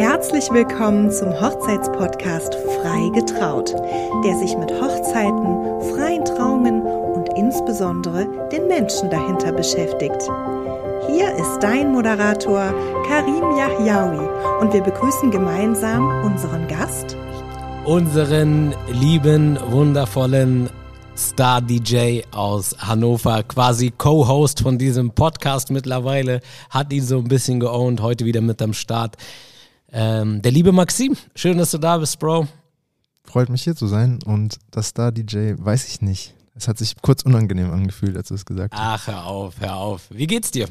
Herzlich willkommen zum Hochzeitspodcast Frei getraut, der sich mit Hochzeiten, freien Trauungen und insbesondere den Menschen dahinter beschäftigt. Hier ist dein Moderator Karim Yahyaoui und wir begrüßen gemeinsam unseren Gast, unseren lieben, wundervollen Star-DJ aus Hannover, quasi Co-Host von diesem Podcast mittlerweile, hat ihn so ein bisschen geowned, heute wieder mit am Start. Ähm, der liebe Maxim, schön, dass du da bist, Bro. Freut mich hier zu sein und das Star-DJ weiß ich nicht. Es hat sich kurz unangenehm angefühlt, als du es gesagt hast. Ach, hör auf, hör auf. Wie geht's dir?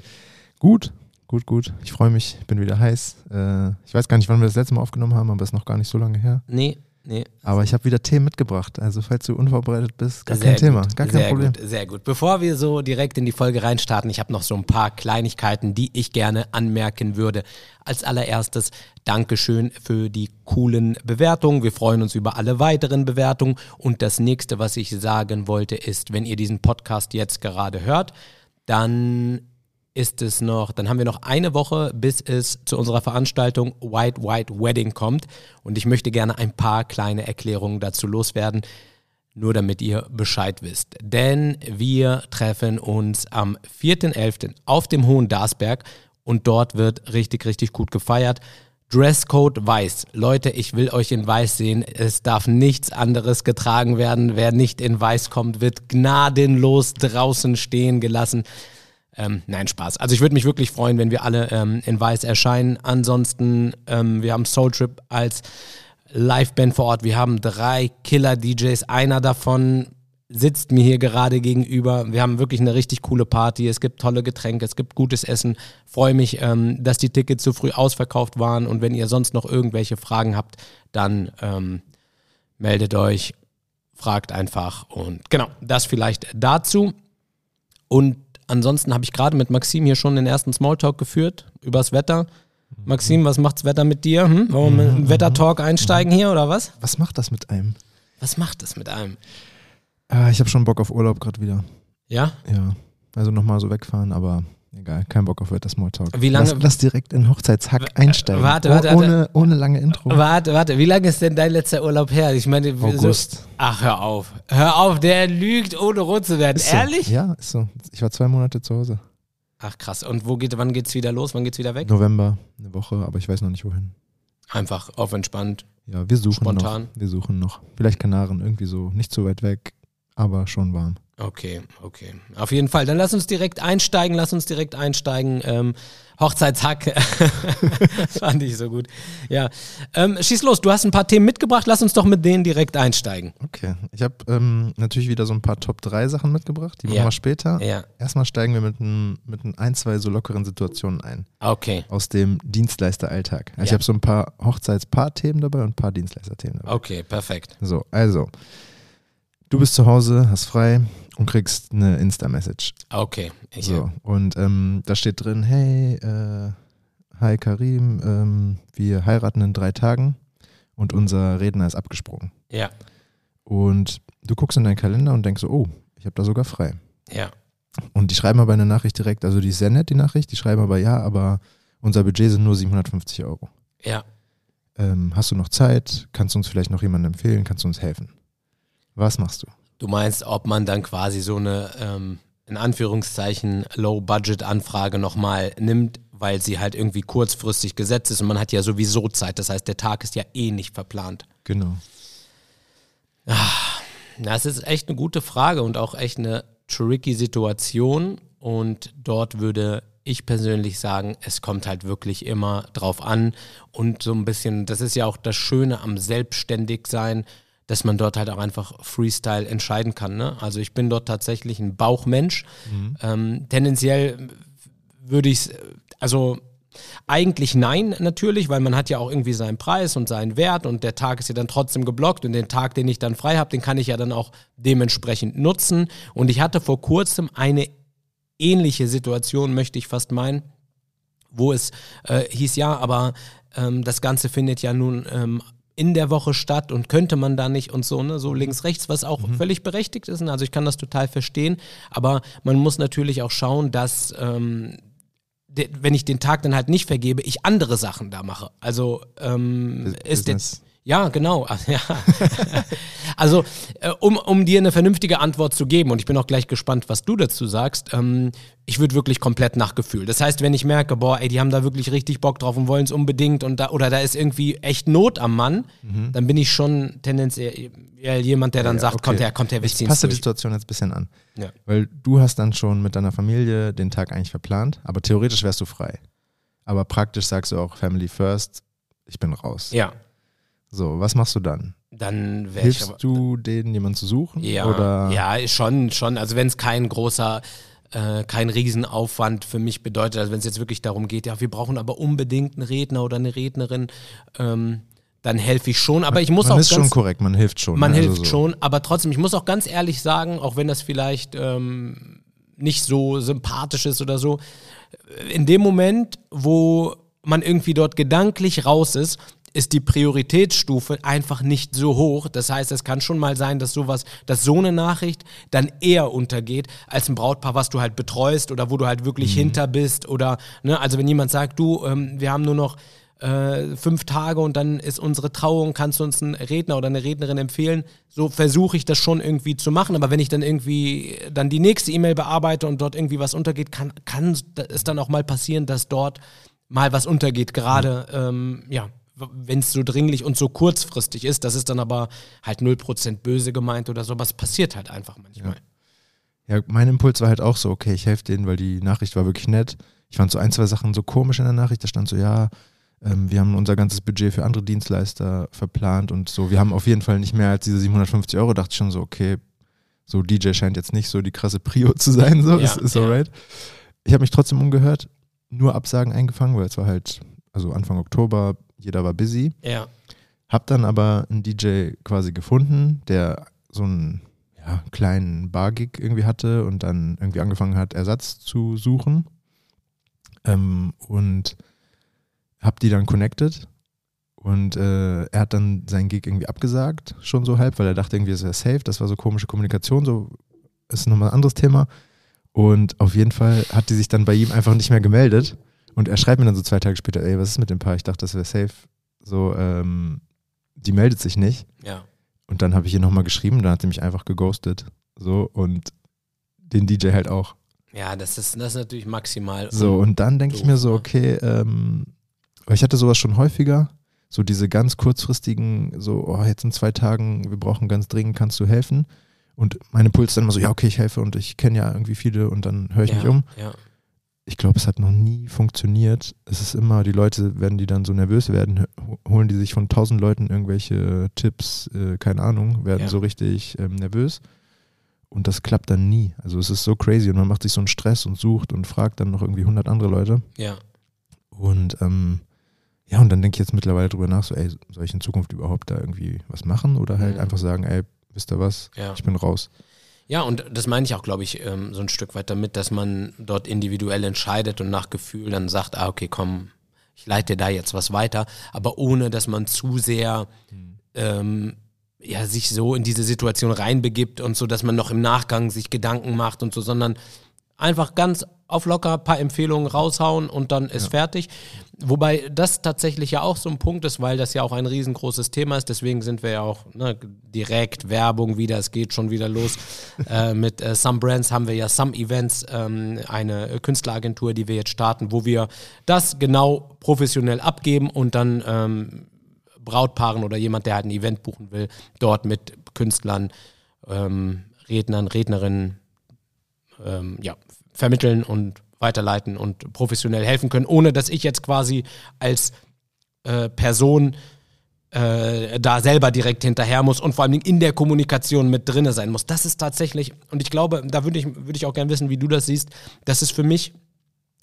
Gut, gut, gut. Ich freue mich, bin wieder heiß. Äh, ich weiß gar nicht, wann wir das letzte Mal aufgenommen haben, aber es ist noch gar nicht so lange her. Nee, Nee. Aber ich habe wieder Themen mitgebracht. Also falls du unvorbereitet bist, gar sehr kein Thema, gar kein sehr Problem. Gut, sehr gut. Bevor wir so direkt in die Folge reinstarten, ich habe noch so ein paar Kleinigkeiten, die ich gerne anmerken würde. Als allererstes Dankeschön für die coolen Bewertungen. Wir freuen uns über alle weiteren Bewertungen. Und das nächste, was ich sagen wollte, ist, wenn ihr diesen Podcast jetzt gerade hört, dann ist es noch, dann haben wir noch eine Woche, bis es zu unserer Veranstaltung White White Wedding kommt. Und ich möchte gerne ein paar kleine Erklärungen dazu loswerden, nur damit ihr Bescheid wisst. Denn wir treffen uns am 4.11. auf dem Hohen Darsberg und dort wird richtig, richtig gut gefeiert. Dresscode weiß. Leute, ich will euch in weiß sehen. Es darf nichts anderes getragen werden. Wer nicht in weiß kommt, wird gnadenlos draußen stehen gelassen. Ähm, nein, Spaß. Also ich würde mich wirklich freuen, wenn wir alle ähm, in Weiß erscheinen. Ansonsten, ähm, wir haben Soul Trip als Liveband vor Ort. Wir haben drei Killer-DJs. Einer davon sitzt mir hier gerade gegenüber. Wir haben wirklich eine richtig coole Party. Es gibt tolle Getränke, es gibt gutes Essen. Freue mich, ähm, dass die Tickets zu früh ausverkauft waren. Und wenn ihr sonst noch irgendwelche Fragen habt, dann ähm, meldet euch, fragt einfach. Und genau, das vielleicht dazu. Und ansonsten habe ich gerade mit Maxim hier schon den ersten Smalltalk geführt übers Wetter. Maxim, was macht's Wetter mit dir? Hm? Wollen wir mit einem Wettertalk einsteigen hier oder was? Was macht das mit einem? Was macht das mit einem? Äh, ich habe schon Bock auf Urlaub gerade wieder. Ja? Ja. Also nochmal so wegfahren, aber Egal, kein Bock auf Wetter Smalltalk. Wie lange? Lass, lass direkt in Hochzeitshack einsteigen. Warte, warte, oh, ohne, ohne lange Intro. Warte, warte. Wie lange ist denn dein letzter Urlaub her? Ich meine, August. So, ach, hör auf. Hör auf, der lügt, ohne rot zu werden. Ist so. Ehrlich? Ja, ist so. Ich war zwei Monate zu Hause. Ach krass. Und wo geht, wann geht's wieder los? Wann geht's wieder weg? November, eine Woche, aber ich weiß noch nicht wohin. Einfach auf entspannt. Ja, wir suchen Spontan. noch. Wir suchen noch. Vielleicht Kanaren, irgendwie so. Nicht so weit weg, aber schon warm. Okay, okay. Auf jeden Fall. Dann lass uns direkt einsteigen, lass uns direkt einsteigen. Ähm, Hochzeitshack. Fand ich so gut. Ja. Ähm, schieß los, du hast ein paar Themen mitgebracht, lass uns doch mit denen direkt einsteigen. Okay. Ich habe ähm, natürlich wieder so ein paar Top 3 Sachen mitgebracht, die machen Ja. wir später. Ja. Erstmal steigen wir mit ein, mit ein, ein, zwei so lockeren Situationen ein. Okay. Aus dem Dienstleisteralltag. Also Ich Ja. habe so ein paar Hochzeitspaar-Themen dabei und ein paar Dienstleister-Themen dabei. Okay, perfekt. So, also. Du bist zu Hause, hast frei und kriegst eine Insta-Message. Okay. Ich, So, und ähm, da steht drin, hey, äh, hi Karim, ähm, wir heiraten in drei Tagen und unser Redner ist abgesprungen. Ja, Und du guckst in deinen Kalender und denkst so, oh, ich habe da sogar frei. ja. Und die schreiben aber eine Nachricht direkt, also die ist sehr nett, die Nachricht, die schreiben aber, ja, aber unser Budget sind nur 750 Euro. Ja. Ähm, hast du noch Zeit? Kannst du uns vielleicht noch jemanden empfehlen? Kannst du uns helfen? Was machst du? Du meinst, ob man dann quasi so eine, ähm, in Anführungszeichen, Low-Budget-Anfrage nochmal nimmt, weil sie halt irgendwie kurzfristig gesetzt ist und man hat ja sowieso Zeit. Das heißt, der Tag ist ja eh nicht verplant. Genau. Das ist echt eine gute Frage und auch echt eine tricky Situation. Und dort würde ich persönlich sagen, es kommt halt wirklich immer drauf an. Und so ein bisschen, das ist ja auch das Schöne am Selbstständigsein, dass man dort halt auch einfach Freestyle entscheiden kann. Ne? Also ich bin dort tatsächlich ein Bauchmensch. Ähm, tendenziell würde ich also eigentlich nein, natürlich, weil man hat ja auch irgendwie seinen Preis und seinen Wert und der Tag ist ja dann trotzdem geblockt und den Tag, den ich dann frei habe, den kann ich ja dann auch dementsprechend nutzen. Und ich hatte vor kurzem eine ähnliche Situation, möchte ich fast meinen, wo es äh, hieß, ja, aber ähm, das Ganze findet ja nun ähm, in der Woche statt und könnte man da nicht und so, ne, so links, rechts, was auch völlig berechtigt ist. Also ich kann das total verstehen, aber man muss natürlich auch schauen, dass ähm, de- wenn ich den Tag dann halt nicht vergebe, ich andere Sachen da mache. Also ähm, ist jetzt ja, genau. Ja. also, äh, um, um dir eine vernünftige Antwort zu geben, und ich bin auch gleich gespannt, was du dazu sagst, ähm, ich würde wirklich komplett nach Gefühl. Das heißt, wenn ich merke, boah, ey, die haben da wirklich richtig Bock drauf und wollen es unbedingt und da, oder da ist irgendwie echt Not am Mann, dann bin ich schon tendenziell jemand, der dann Ja, sagt, okay. kommt her, kommt her, wir Ich ziehen's passe die. Situation jetzt ein bisschen an. Ja. Weil du hast dann schon mit deiner Familie den Tag eigentlich verplant, aber theoretisch wärst du frei. Aber praktisch sagst du auch Family First, ich bin raus. Ja, So, was machst du dann? dann ich Hilfst aber, du denen, jemanden zu suchen? Ja, Oder ja, schon, schon. Also wenn es kein großer, äh, kein Riesenaufwand für mich bedeutet, also wenn es jetzt wirklich darum geht, ja, wir brauchen aber unbedingt einen Redner oder eine Rednerin, ähm, dann helfe ich schon. Aber ich muss man auch ist ganz, schon korrekt, man hilft schon. man ne? hilft Also so. schon, aber trotzdem, ich muss auch ganz ehrlich sagen, auch wenn das vielleicht ähm, nicht so sympathisch ist oder so, in dem Moment, wo man irgendwie dort gedanklich raus ist, ist die Prioritätsstufe einfach nicht so hoch. Das heißt, es kann schon mal sein, dass sowas, dass so eine Nachricht dann eher untergeht als ein Brautpaar, was du halt betreust oder wo du halt wirklich hinter bist oder, ne, also wenn jemand sagt, du, ähm, wir haben nur noch äh, fünf Tage und dann ist unsere Trauung, kannst du uns einen Redner oder eine Rednerin empfehlen? So versuche ich das schon irgendwie zu machen, aber wenn ich dann irgendwie dann die nächste E-Mail bearbeite und dort irgendwie was untergeht, kann, kann es dann auch mal passieren, dass dort mal was untergeht, gerade, ähm, ja, wenn es so dringlich und so kurzfristig ist, das ist dann aber halt 0% böse gemeint oder so, aber es passiert halt einfach manchmal. Ja, mein Impuls war halt auch so, okay, ich helfe denen, weil die Nachricht war wirklich nett. Ich fand so ein, zwei Sachen so komisch in der Nachricht. Da stand so, ja, ähm, wir haben unser ganzes Budget für andere Dienstleister verplant und so. Wir haben auf jeden Fall nicht mehr als diese 750 Euro. Dachte ich schon so, okay, so DJ scheint jetzt nicht so die krasse Prio zu sein, so Ja, ist, ist ja. alright. Ich habe mich trotzdem umgehört, nur Absagen eingefangen, weil es war halt, also Anfang Oktober, jeder war busy. Ja, Hab dann aber einen DJ quasi gefunden, der so einen ja, kleinen Bar-Gig irgendwie hatte und dann irgendwie angefangen hat, Ersatz zu suchen. Ähm, und hab die dann connected. Und äh, er hat dann seinen Gig irgendwie abgesagt, schon so halb, weil er dachte irgendwie, es wäre safe. Das war so komische Kommunikation, so ist nochmal ein anderes Thema. Und auf jeden Fall hat die sich dann bei ihm einfach nicht mehr gemeldet. Und er schreibt mir dann so zwei Tage später, ey, was ist mit dem Paar? Ich dachte, das wäre safe. So, ähm, die meldet sich nicht. ja. Und dann habe ich ihr nochmal geschrieben, dann hat sie mich einfach geghostet. So, und den DJ halt auch. Ja, das ist, das ist natürlich maximal. So, und dann denke ich mir so, ne? okay, ähm, ich hatte sowas schon häufiger, so diese ganz kurzfristigen, so, oh, jetzt in zwei Tagen, wir brauchen ganz dringend, kannst du helfen? Und mein Impuls dann immer so, ja, okay, ich helfe und ich kenne ja irgendwie viele und dann höre ich ja, mich um. Ja. Ich glaube, es hat noch nie funktioniert. Es ist immer, die Leute, wenn die dann so nervös werden, ho- holen die sich von tausend Leuten irgendwelche Tipps, äh, keine Ahnung, werden Ja. so richtig ähm, nervös. Und das klappt dann nie. Also es ist so crazy und man macht sich so einen Stress und sucht und fragt dann noch irgendwie 100 andere Leute. ja. Und ähm, ja, und dann denke ich jetzt mittlerweile drüber nach, so, ey, soll ich in Zukunft überhaupt da irgendwie was machen oder halt Mhm. einfach sagen, ey, wisst ihr was, Ja. ich bin raus. Ja, und das meine ich auch, glaube ich, ähm, so ein Stück weit damit, dass man dort individuell entscheidet und nach Gefühl dann sagt, ah, okay, komm, ich leite da jetzt was weiter, aber ohne, dass man zu sehr ähm, ja, sich so in diese Situation reinbegibt und so, dass man noch im Nachgang sich Gedanken macht und so, sondern einfach ganz auf locker ein paar Empfehlungen raushauen und dann ist fertig. Wobei das tatsächlich ja auch so ein Punkt ist, weil das ja auch ein riesengroßes Thema ist. Deswegen sind wir ja auch ne, direkt Werbung wieder. Es geht schon wieder los. äh, mit äh, Some Brands haben wir ja Some Events, ähm, eine Künstleragentur, die wir jetzt starten, wo wir das genau professionell abgeben und dann ähm, Brautpaaren oder jemand, der halt ein Event buchen will, dort mit Künstlern, ähm, Rednern, Rednerinnen ähm, ja, vermitteln und weiterleiten und professionell helfen können, ohne dass ich jetzt quasi als äh, Person äh, da selber direkt hinterher muss und vor allem in der Kommunikation mit drinne sein muss. Das ist tatsächlich, und ich glaube, da würde ich, würde ich auch gerne wissen, wie du das siehst, das ist für mich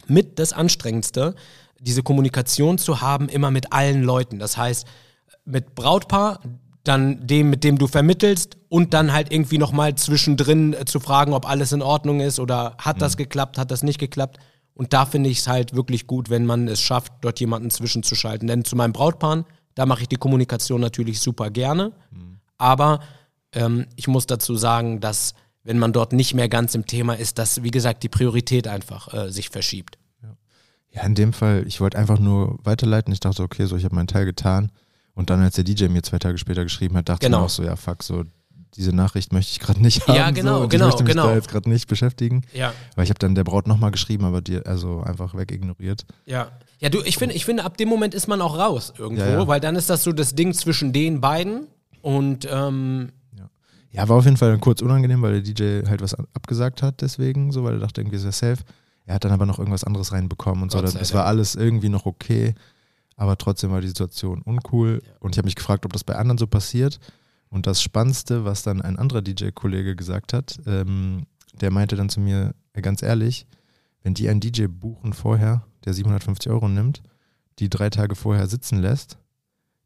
mit das Anstrengendste, diese Kommunikation zu haben, immer mit allen Leuten. Das heißt, mit Brautpaar, dann dem, mit dem du vermittelst und dann halt irgendwie nochmal zwischendrin äh, zu fragen, ob alles in Ordnung ist oder hat das geklappt, hat das nicht geklappt. Und da finde ich es halt wirklich gut, wenn man es schafft, dort jemanden zwischenzuschalten. Denn zu meinem Brautpaaren, da mache ich die Kommunikation natürlich super gerne. Aber ähm, ich muss dazu sagen, dass wenn man dort nicht mehr ganz im Thema ist, dass, wie gesagt, die Priorität einfach äh, sich verschiebt. Ja, in dem Fall, ich wollte einfach nur weiterleiten. Ich dachte, okay, so, ich habe meinen Teil getan. Und dann, als der DJ mir zwei Tage später geschrieben hat, dachte Genau. ich mir auch so, ja, fuck, so, diese Nachricht möchte ich gerade nicht haben. Ja, genau, so, und genau, Ich möchte mich genau. da jetzt gerade nicht beschäftigen. Ja. Weil ich habe dann der Braut nochmal geschrieben, aber die also einfach wegignoriert. Ja. Ja, du, ich finde, ich finde, ab dem Moment ist man auch raus irgendwo, Ja, ja. weil dann ist das so das Ding zwischen den beiden und ähm, Ja, war auf jeden Fall kurz unangenehm, weil der DJ halt was abgesagt hat, deswegen, so, weil er dachte, irgendwie ist er safe. Er hat dann aber noch irgendwas anderes reinbekommen und so. Gott Das, sei es war alles irgendwie noch okay, aber trotzdem war die Situation uncool. Und ich habe mich gefragt, ob das bei anderen so passiert. Und das Spannendste, was dann ein anderer DJ-Kollege gesagt hat, ähm, der meinte dann zu mir, äh, ganz ehrlich, wenn die einen DJ buchen vorher, der 750 Euro nimmt, die drei Tage vorher sitzen lässt,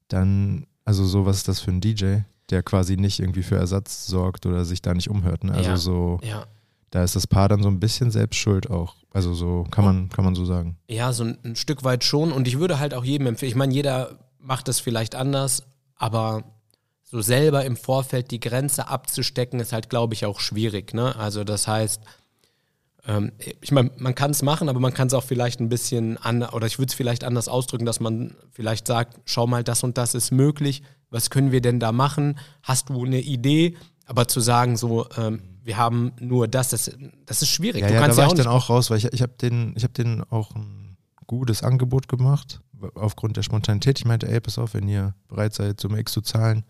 dann, also so, was ist das für ein DJ, der quasi nicht irgendwie für Ersatz sorgt oder sich da nicht umhört. Ne? Also Ja. so, ja. Da ist das Paar dann so ein bisschen selbst schuld auch. Also so kann man, kann man so sagen. Ja, so ein, ein Stück weit schon. Und ich würde halt auch jedem empfehlen, ich meine, jeder macht das vielleicht anders, aber so selber im Vorfeld die Grenze abzustecken, ist halt, glaube ich, auch schwierig. Ne? Also das heißt, ähm, ich meine, man kann es machen, aber man kann es auch vielleicht ein bisschen anders, oder ich würde es vielleicht anders ausdrücken, dass man vielleicht sagt, schau mal, das und das ist möglich, was können wir denn da machen? Hast du eine Idee? Aber zu sagen, so, ähm, wir haben nur das, das, das ist schwierig. Ja, du ja, da war ja auch ich dann auch raus, weil ich, ich habe den, ich hab denen auch ein gutes Angebot gemacht, aufgrund der Spontanität. Ich meinte, ey, pass auf, wenn ihr bereit seid, Summe X zu zahlen,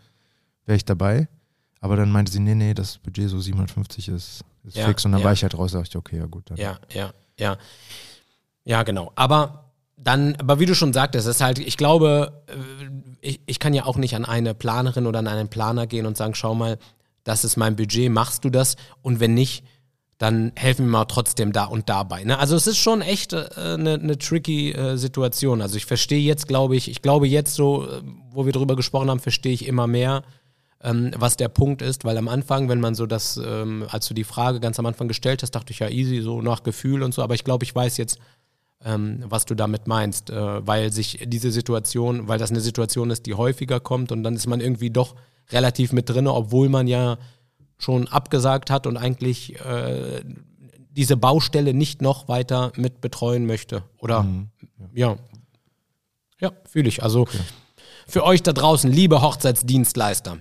wäre ich dabei. Aber dann meinte sie, nee, nee, das Budget so 750 ist, ist Ja, fix. Und dann ja. war ich halt raus, dachte ich, okay, ja gut. Dann. Ja, ja, ja. Ja, genau. Aber dann, aber wie du schon sagtest, es ist halt, ich glaube, äh, ich, ich kann ja auch nicht an eine Planerin oder an einen Planer gehen und sagen, schau mal, das ist mein Budget, machst du das? Und wenn nicht, dann helfen wir mal trotzdem da und dabei. Ne? Also es ist schon echt äh, eine, eine tricky äh, Situation. Also ich verstehe jetzt, glaube ich, ich glaube jetzt so, äh, wo wir drüber gesprochen haben, verstehe ich immer mehr, ähm, was der Punkt ist, weil am Anfang, wenn man so das, ähm, als du die Frage ganz am Anfang gestellt hast, dachte ich ja easy, so nach Gefühl und so, aber ich glaube, ich weiß jetzt, ähm, was du damit meinst, äh, weil sich diese Situation, weil das eine Situation ist, die häufiger kommt und dann ist man irgendwie doch relativ mit drin, obwohl man ja schon abgesagt hat und eigentlich äh, diese Baustelle nicht noch weiter mit betreuen möchte. Oder ja. Ja, fühle ich. Also für euch da draußen, liebe Hochzeitsdienstleister,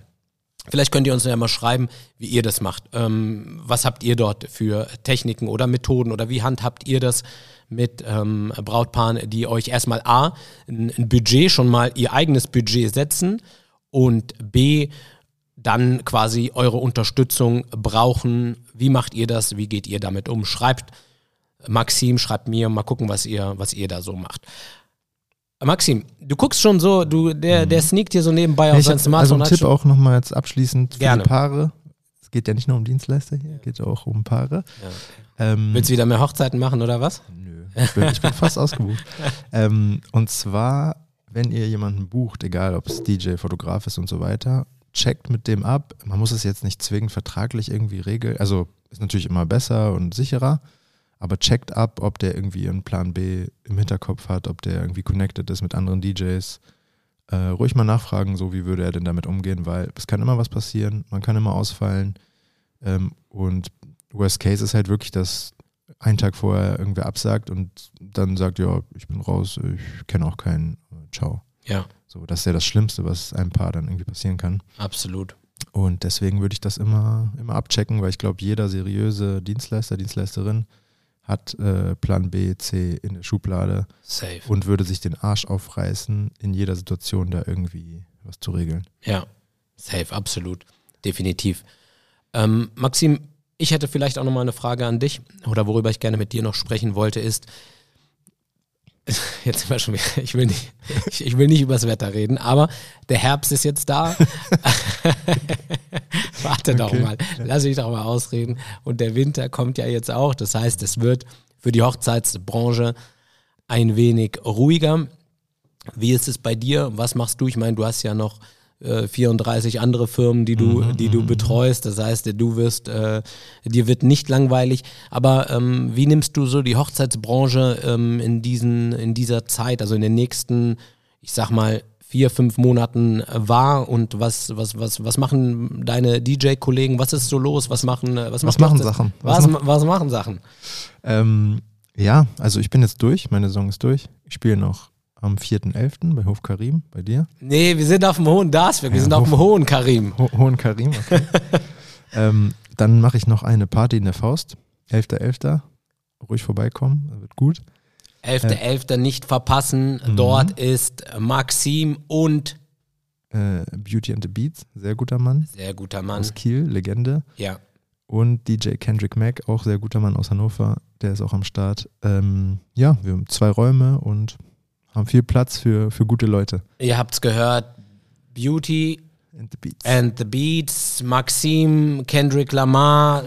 Vielleicht könnt ihr uns ja mal schreiben, wie ihr das macht. Ähm, was habt ihr dort für Techniken oder Methoden oder wie handhabt ihr das mit ähm, Brautpaaren, die euch erstmal A, ein, ein Budget, schon mal ihr eigenes Budget setzen und B, dann quasi eure Unterstützung brauchen. Wie macht ihr das? Wie geht ihr damit um? Schreibt Maxim, schreibt mir, mal gucken, was ihr, was ihr da so macht. Maxim, du guckst schon so, du, der, der sneakt hier so nebenbei auf Mhm. Sein also Smartphone. ein hat Tipp auch nochmal jetzt abschließend für Gerne. die Paare. Es geht ja nicht nur um Dienstleister hier, es geht auch um Paare. Ähm, Willst du wieder mehr Hochzeiten machen oder was? Nö, ich bin, ich bin fast ausgebucht. Ähm, und zwar, wenn ihr jemanden bucht, egal ob es DJ, Fotograf ist und so weiter, checkt mit dem ab. Man muss es jetzt nicht zwingend vertraglich irgendwie regeln. Also ist natürlich immer besser und sicherer, aber checkt ab, ob der irgendwie einen Plan B im Hinterkopf hat, ob der irgendwie connected ist mit anderen DJs. Äh, ruhig mal nachfragen, so wie würde er denn damit umgehen, weil es kann immer was passieren, man kann immer ausfallen. Ähm, und Worst Case ist halt wirklich, dass einen Tag vorher irgendwer absagt und dann sagt, ja, ich bin raus, ich kenne auch keinen, ciao. Ja, So, das ist ja das Schlimmste, was einem Paar dann irgendwie passieren kann. absolut. Und deswegen würde ich das immer, immer abchecken, weil ich glaube, jeder seriöse Dienstleister, Dienstleisterin hat äh, Plan B, C in der Schublade Safe. und würde sich den Arsch aufreißen, in jeder Situation da irgendwie was zu regeln. Ja, safe, absolut. Definitiv. Ähm, Maxim, ich hätte vielleicht auch nochmal eine Frage an dich oder worüber ich gerne mit dir noch sprechen wollte, ist, jetzt sind wir schon wieder, ich will nicht, ich, ich will nicht übers Wetter reden, aber der Herbst ist jetzt da. Warte doch Okay. mal, lass mich doch mal ausreden. Und der Winter kommt ja jetzt auch. Das heißt, es wird für die Hochzeitsbranche ein wenig ruhiger. Wie ist es bei dir? Was machst du? Ich meine, du hast ja noch äh, 34 andere Firmen, die du, die du betreust. Das heißt, du wirst, äh, dir wird nicht langweilig. Aber ähm, wie nimmst du so die Hochzeitsbranche ähm, in diesen, in dieser Zeit, also in den nächsten, ich sag mal, vier, fünf Monaten äh, wahr und was, was, was, was machen deine DJ-Kollegen? Was ist so los? Was machen, äh, was, Was machen Sachen? Was, Was was, machen Sachen? Ähm, Ja, also ich bin jetzt durch, meine Saison ist durch. Ich spiele noch am 4.11. bei Hof Karim, bei dir. Nee, wir sind auf dem Hohen Dasberg, wir Ja, sind auf dem Hof- Hohen Karim. Ho Hohen Karim, okay. ähm, dann mache ich noch eine Party in der Faust. 11.11. Ruhig vorbeikommen, wird gut. 11.11. nicht verpassen. Mhm. Dort ist Maxim und Äh, Beauty and the Beats, sehr guter Mann. sehr guter Mann. Aus Kiel, Legende. Ja. Und DJ Kendrick Mack, auch sehr guter Mann aus Hannover, der ist auch am Start. Ähm, ja, wir haben zwei Räume und haben viel Platz für, für gute Leute. Ihr habt's gehört. Beauty And the Beats. and the Beats, Maxim, Kendrick Lamar,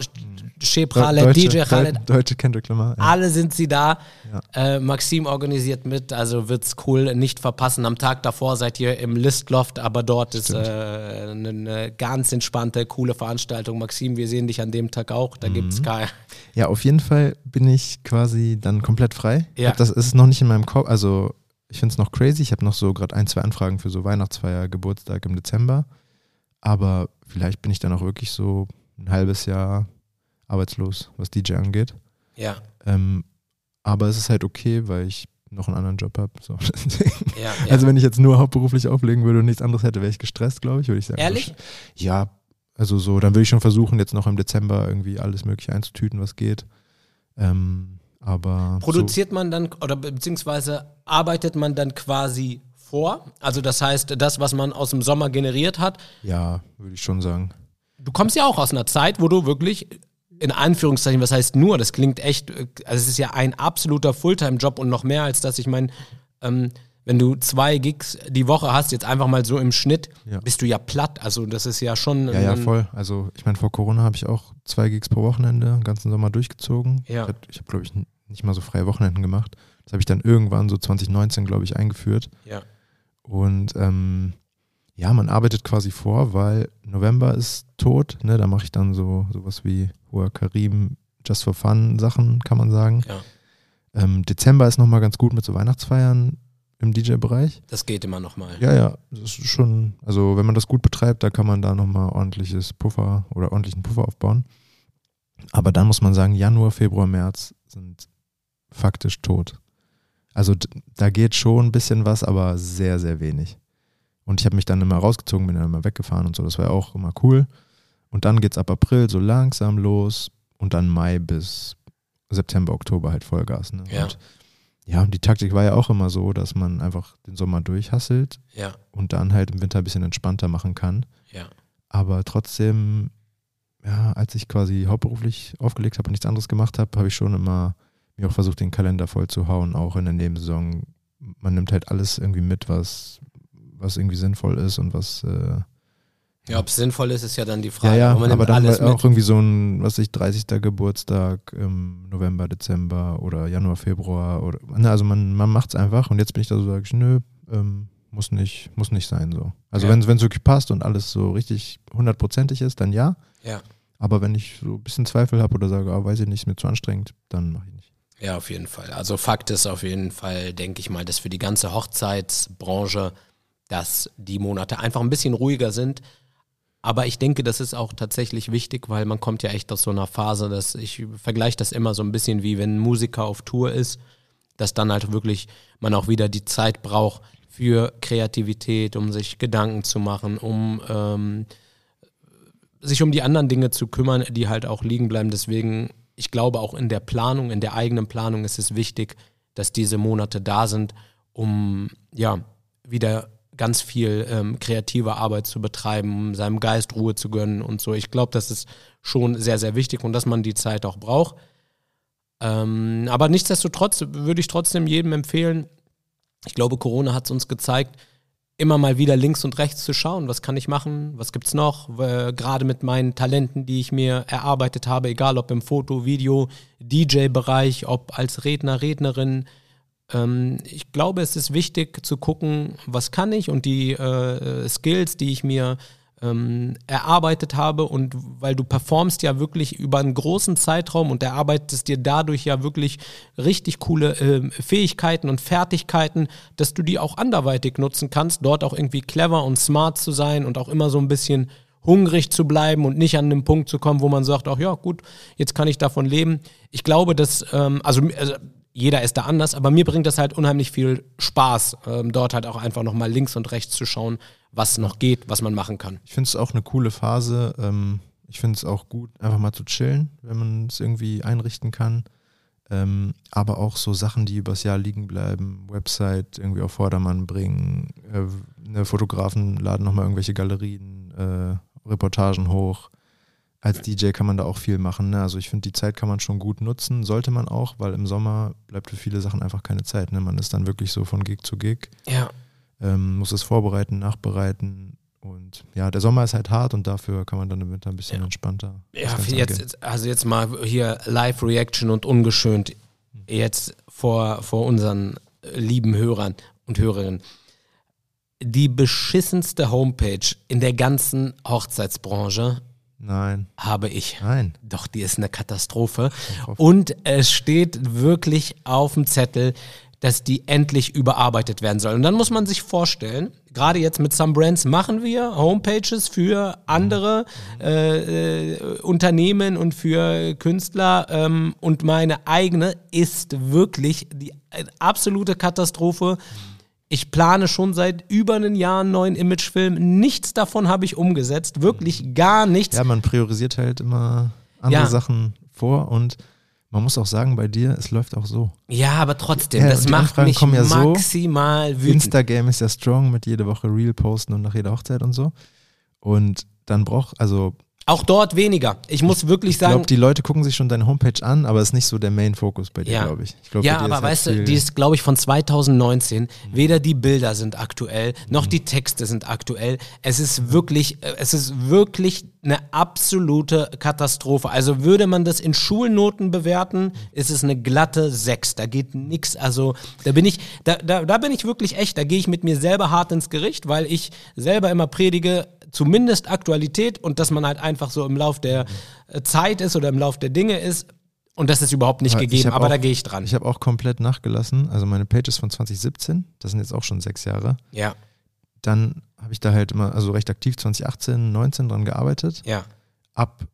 Shep Deu- Khaled, Deutsche, DJ Khaled, Deu- Deutsche Kendrick Lamar. Ja. alle sind sie da. Ja. Äh, Maxim organisiert mit, also wird's cool, nicht verpassen. Am Tag davor seid ihr im Listloft, aber dort ist äh, eine, eine ganz entspannte, coole Veranstaltung. Maxim, wir sehen dich an dem Tag auch. Da gibt's Mhm. kein. Ja, auf jeden Fall bin ich quasi dann komplett frei. Ja. Hab Das ist noch nicht in meinem Kopf. Also ich finde es noch crazy. Ich habe noch so gerade ein, zwei Anfragen für so Weihnachtsfeier, Geburtstag im Dezember. Aber vielleicht bin ich dann auch wirklich so ein halbes Jahr arbeitslos, was DJ angeht. Ja, Ähm, aber es ist halt okay, weil ich noch einen anderen Job habe. So. Ja, ja. Also wenn ich jetzt nur hauptberuflich auflegen würde und nichts anderes hätte, wäre ich gestresst, glaube ich, würde ich sagen. Ehrlich? Ja, also so, dann würde ich schon versuchen, jetzt noch im Dezember irgendwie alles Mögliche einzutüten, was geht. Ähm, aber Produziert man dann oder be- beziehungsweise arbeitet man dann quasi vor? Also das heißt, das, was man aus dem Sommer generiert hat. so, ja, würde ich schon sagen. Du kommst ja auch aus einer Zeit, wo du wirklich in Anführungszeichen, was heißt nur, das klingt echt, äh, also es ist ja ein absoluter Fulltime-Job und noch mehr als das. Ich meine, ähm, wenn du zwei Gigs die Woche hast, jetzt einfach mal so im Schnitt, Ja. bist du ja platt. Also das ist ja schon. Ja, ja, voll. Also ich meine, vor Corona habe ich auch zwei Gigs pro Wochenende, den ganzen Sommer durchgezogen. Ja. Ich, hab- ich habe, glaube ich, nicht mal so freie Wochenenden gemacht. Das habe ich dann irgendwann so 2019, glaube ich, eingeführt. Ja. Und ähm, ja, man arbeitet quasi vor, weil November ist tot. Ne? Da mache ich dann so sowas wie Hoher Karim, Just for Fun Sachen, kann man sagen. Ja. Ähm, Dezember ist nochmal ganz gut mit so Weihnachtsfeiern im DJ-Bereich. Das geht immer noch mal. Ja, ja, das ist schon, also wenn man das gut betreibt, da kann man da nochmal ordentliches Puffer oder ordentlichen Puffer aufbauen. Aber dann muss man sagen, Januar, Februar, März sind faktisch tot. Also da geht schon ein bisschen was, aber sehr, sehr wenig. Und ich habe mich dann immer rausgezogen, bin dann immer weggefahren und so, das war auch immer cool. Und dann geht's ab April so langsam los und dann Mai bis September, Oktober halt Vollgas. Ne? Ja. Und ja, und die Taktik war ja auch immer so, dass man einfach den Sommer durchhasselt Ja, und dann halt im Winter ein bisschen entspannter machen kann. ja. Aber trotzdem, ja, als ich quasi hauptberuflich aufgelegt habe und nichts anderes gemacht habe, habe ich schon immer mir auch versucht, den Kalender voll zu hauen, auch in der Nebensaison. Man nimmt halt alles irgendwie mit, was, was irgendwie sinnvoll ist und was, äh, Ja, ob es sinnvoll ist, ist ja dann die ja, Frage. ja, Aber man aber nimmt dann auch irgendwie so ein, was weiß ich, 30. Geburtstag im November, Dezember oder Januar, Februar oder, ne, also man, man macht es einfach und jetzt bin ich da so, sage ich, nö, ähm, muss nicht, muss nicht sein so. Also Ja. wenn es wirklich passt und alles so richtig hundertprozentig ist, dann ja. Ja. Aber wenn ich so ein bisschen Zweifel habe oder sage, ah, weiß ich nicht, ist mir zu anstrengend, dann mache ich nicht. Ja, auf jeden Fall. Also Fakt ist auf jeden Fall, denke ich mal, dass für die ganze Hochzeitsbranche, dass die Monate einfach ein bisschen ruhiger sind. Aber ich denke, das ist auch tatsächlich wichtig, weil man kommt ja echt aus so einer Phase, dass ich vergleiche das immer so ein bisschen wie wenn ein Musiker auf Tour ist, dass dann halt wirklich man auch wieder die Zeit braucht für Kreativität, um sich Gedanken zu machen, um ähm, sich um die anderen Dinge zu kümmern, die halt auch liegen bleiben. Deswegen, ich glaube auch in der Planung, in der eigenen Planung ist es wichtig, dass diese Monate da sind, um ja wieder ganz viel ähm, kreative Arbeit zu betreiben, um seinem Geist Ruhe zu gönnen und so. Ich glaube, das ist schon sehr, sehr wichtig und dass man die Zeit auch braucht. Ähm, aber nichtsdestotrotz würde ich trotzdem jedem empfehlen, ich glaube, Corona hat es uns gezeigt, immer mal wieder links und rechts zu schauen, was kann ich machen, was gibt's noch, äh, gerade mit meinen Talenten, die ich mir erarbeitet habe, egal ob im Foto, Video, DJ-Bereich, ob als Redner, Rednerin. Ähm, ich glaube, es ist wichtig zu gucken, was kann ich und die äh, Skills, die ich mir ähm, erarbeitet habe und weil du performst ja wirklich über einen großen Zeitraum und erarbeitest dir dadurch ja wirklich richtig coole ähm, Fähigkeiten und Fertigkeiten, dass du die auch anderweitig nutzen kannst, dort auch irgendwie clever und smart zu sein und auch immer so ein bisschen hungrig zu bleiben und nicht an den Punkt zu kommen, wo man sagt, ach ja, gut, jetzt kann ich davon leben. Ich glaube, dass, ähm, also, also jeder ist da anders, aber mir bringt das halt unheimlich viel Spaß, ähm, dort halt auch einfach nochmal links und rechts zu schauen, was noch geht, was man machen kann. Ich finde es auch eine coole Phase. Ähm, ich finde es auch gut, einfach mal zu chillen, wenn man es irgendwie einrichten kann. Ähm, aber auch so Sachen, die übers Jahr liegen bleiben, Website irgendwie auf Vordermann bringen, äh, ne, Fotografen laden nochmal irgendwelche Galerien, äh, Reportagen hoch. Als DJ kann man da auch viel machen. Ne? Also ich finde, die Zeit kann man schon gut nutzen, sollte man auch, weil im Sommer bleibt für viele Sachen einfach keine Zeit. Ne? Man ist dann wirklich so von Gig zu Gig, Ja. ähm, muss es vorbereiten, nachbereiten. Und ja, der Sommer ist halt hart und dafür kann man dann im Winter ein bisschen Ja. entspannter. Ja, jetzt, also jetzt mal hier Live-Reaction und ungeschönt jetzt vor, vor unseren lieben Hörern und Hörerinnen. Die beschissenste Homepage in der ganzen Hochzeitsbranche Nein, habe ich. nein. Doch, die ist eine Katastrophe. Und es steht wirklich auf dem Zettel, dass die endlich überarbeitet werden soll. Und dann muss man sich vorstellen, gerade jetzt mit Some Brands machen wir Homepages für andere äh, äh, Unternehmen und für Künstler. Ähm, und meine eigene ist wirklich die äh, absolute Katastrophe. Ich plane schon seit über einem Jahr einen neuen Imagefilm. Nichts davon habe ich umgesetzt. Wirklich gar nichts. Ja, man priorisiert halt immer andere Ja. Sachen vor und man muss auch sagen, bei dir, es läuft auch so. Ja, aber trotzdem, Ja, das macht Anfragen mich ja so. maximal wütend. Instagram ist ja strong mit jede Woche Reel posten und nach jeder Hochzeit und so. Und dann braucht, also Auch dort weniger. Ich muss wirklich ich sagen, glaube, die Leute gucken sich schon deine Homepage an, aber es ist nicht so der Main-Fokus bei dir, Ja. glaube ich. ich glaub, ja, aber halt weißt du, die ist, glaube ich, von 2019. Weder die Bilder sind aktuell, noch die Texte sind aktuell. Es ist wirklich, äh, es ist wirklich eine absolute Katastrophe. Also würde man das in Schulnoten bewerten, ist es eine glatte 6. Da geht nix. Also da bin ich, da, da, da bin ich wirklich echt, da gehe ich mit mir selber hart ins Gericht, weil ich selber immer predige, zumindest Aktualität und dass man halt einfach so im Lauf der äh, Zeit ist oder im Lauf der Dinge ist. Und das ist überhaupt nicht ich gegeben, aber auch- da gehe ich dran. Ich habe auch komplett nachgelassen. Also meine Page ist von 2017, das sind jetzt auch schon sechs Jahre. ja, Dann habe ich da halt immer, also recht aktiv 2018, 19 dran gearbeitet. ja. ab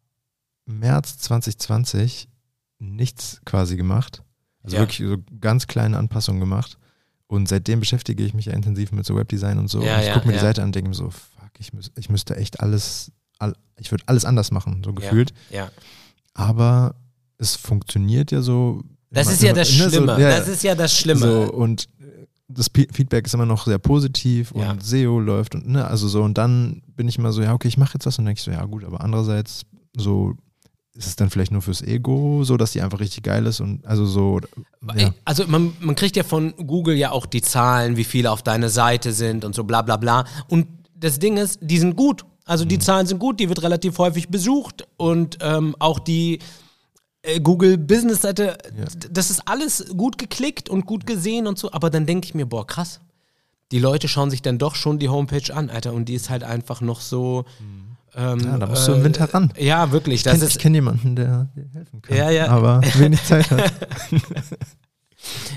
März 2020 nichts quasi gemacht. Also Ja. wirklich so ganz kleine Anpassungen gemacht. Und seitdem beschäftige ich mich ja intensiv mit so Webdesign und so. Ja, und ich ja, gucke mir ja. die Seite an und denke mir so, ich, müß, ich müsste echt alles, all, ich würde alles anders machen, so gefühlt. Ja. Aber es funktioniert ja so. Das immer- ist ja immer- das ne, so, Schlimme. ja, das ist ja das Schlimme. So, und das P Feedback ist immer noch sehr positiv und Ja. SEO läuft und ne, also so und dann bin ich immer so, ja, okay, ich mache jetzt was und denke ich so, ja gut, aber andererseits so ist es dann vielleicht nur fürs Ego, so dass die einfach richtig geil ist und also so ja. Also man, man kriegt ja von Google ja auch die Zahlen, wie viele auf deiner Seite sind und so bla bla bla. Und das Ding ist, die sind gut. Also Mhm. die Zahlen sind gut, die wird relativ häufig besucht und ähm, auch die äh, Google Business Seite, Ja. das ist alles gut geklickt und gut gesehen und so. Aber dann denke ich mir, boah, krass. Die Leute schauen sich dann doch schon die Homepage an, Alter, und die ist halt einfach noch so. Ähm, Mhm. Ja, da musst du im Winter ran. Ja, wirklich. Ich kenne kenn jemanden, der dir helfen kann, Ja, ja. aber wenig Zeit hat.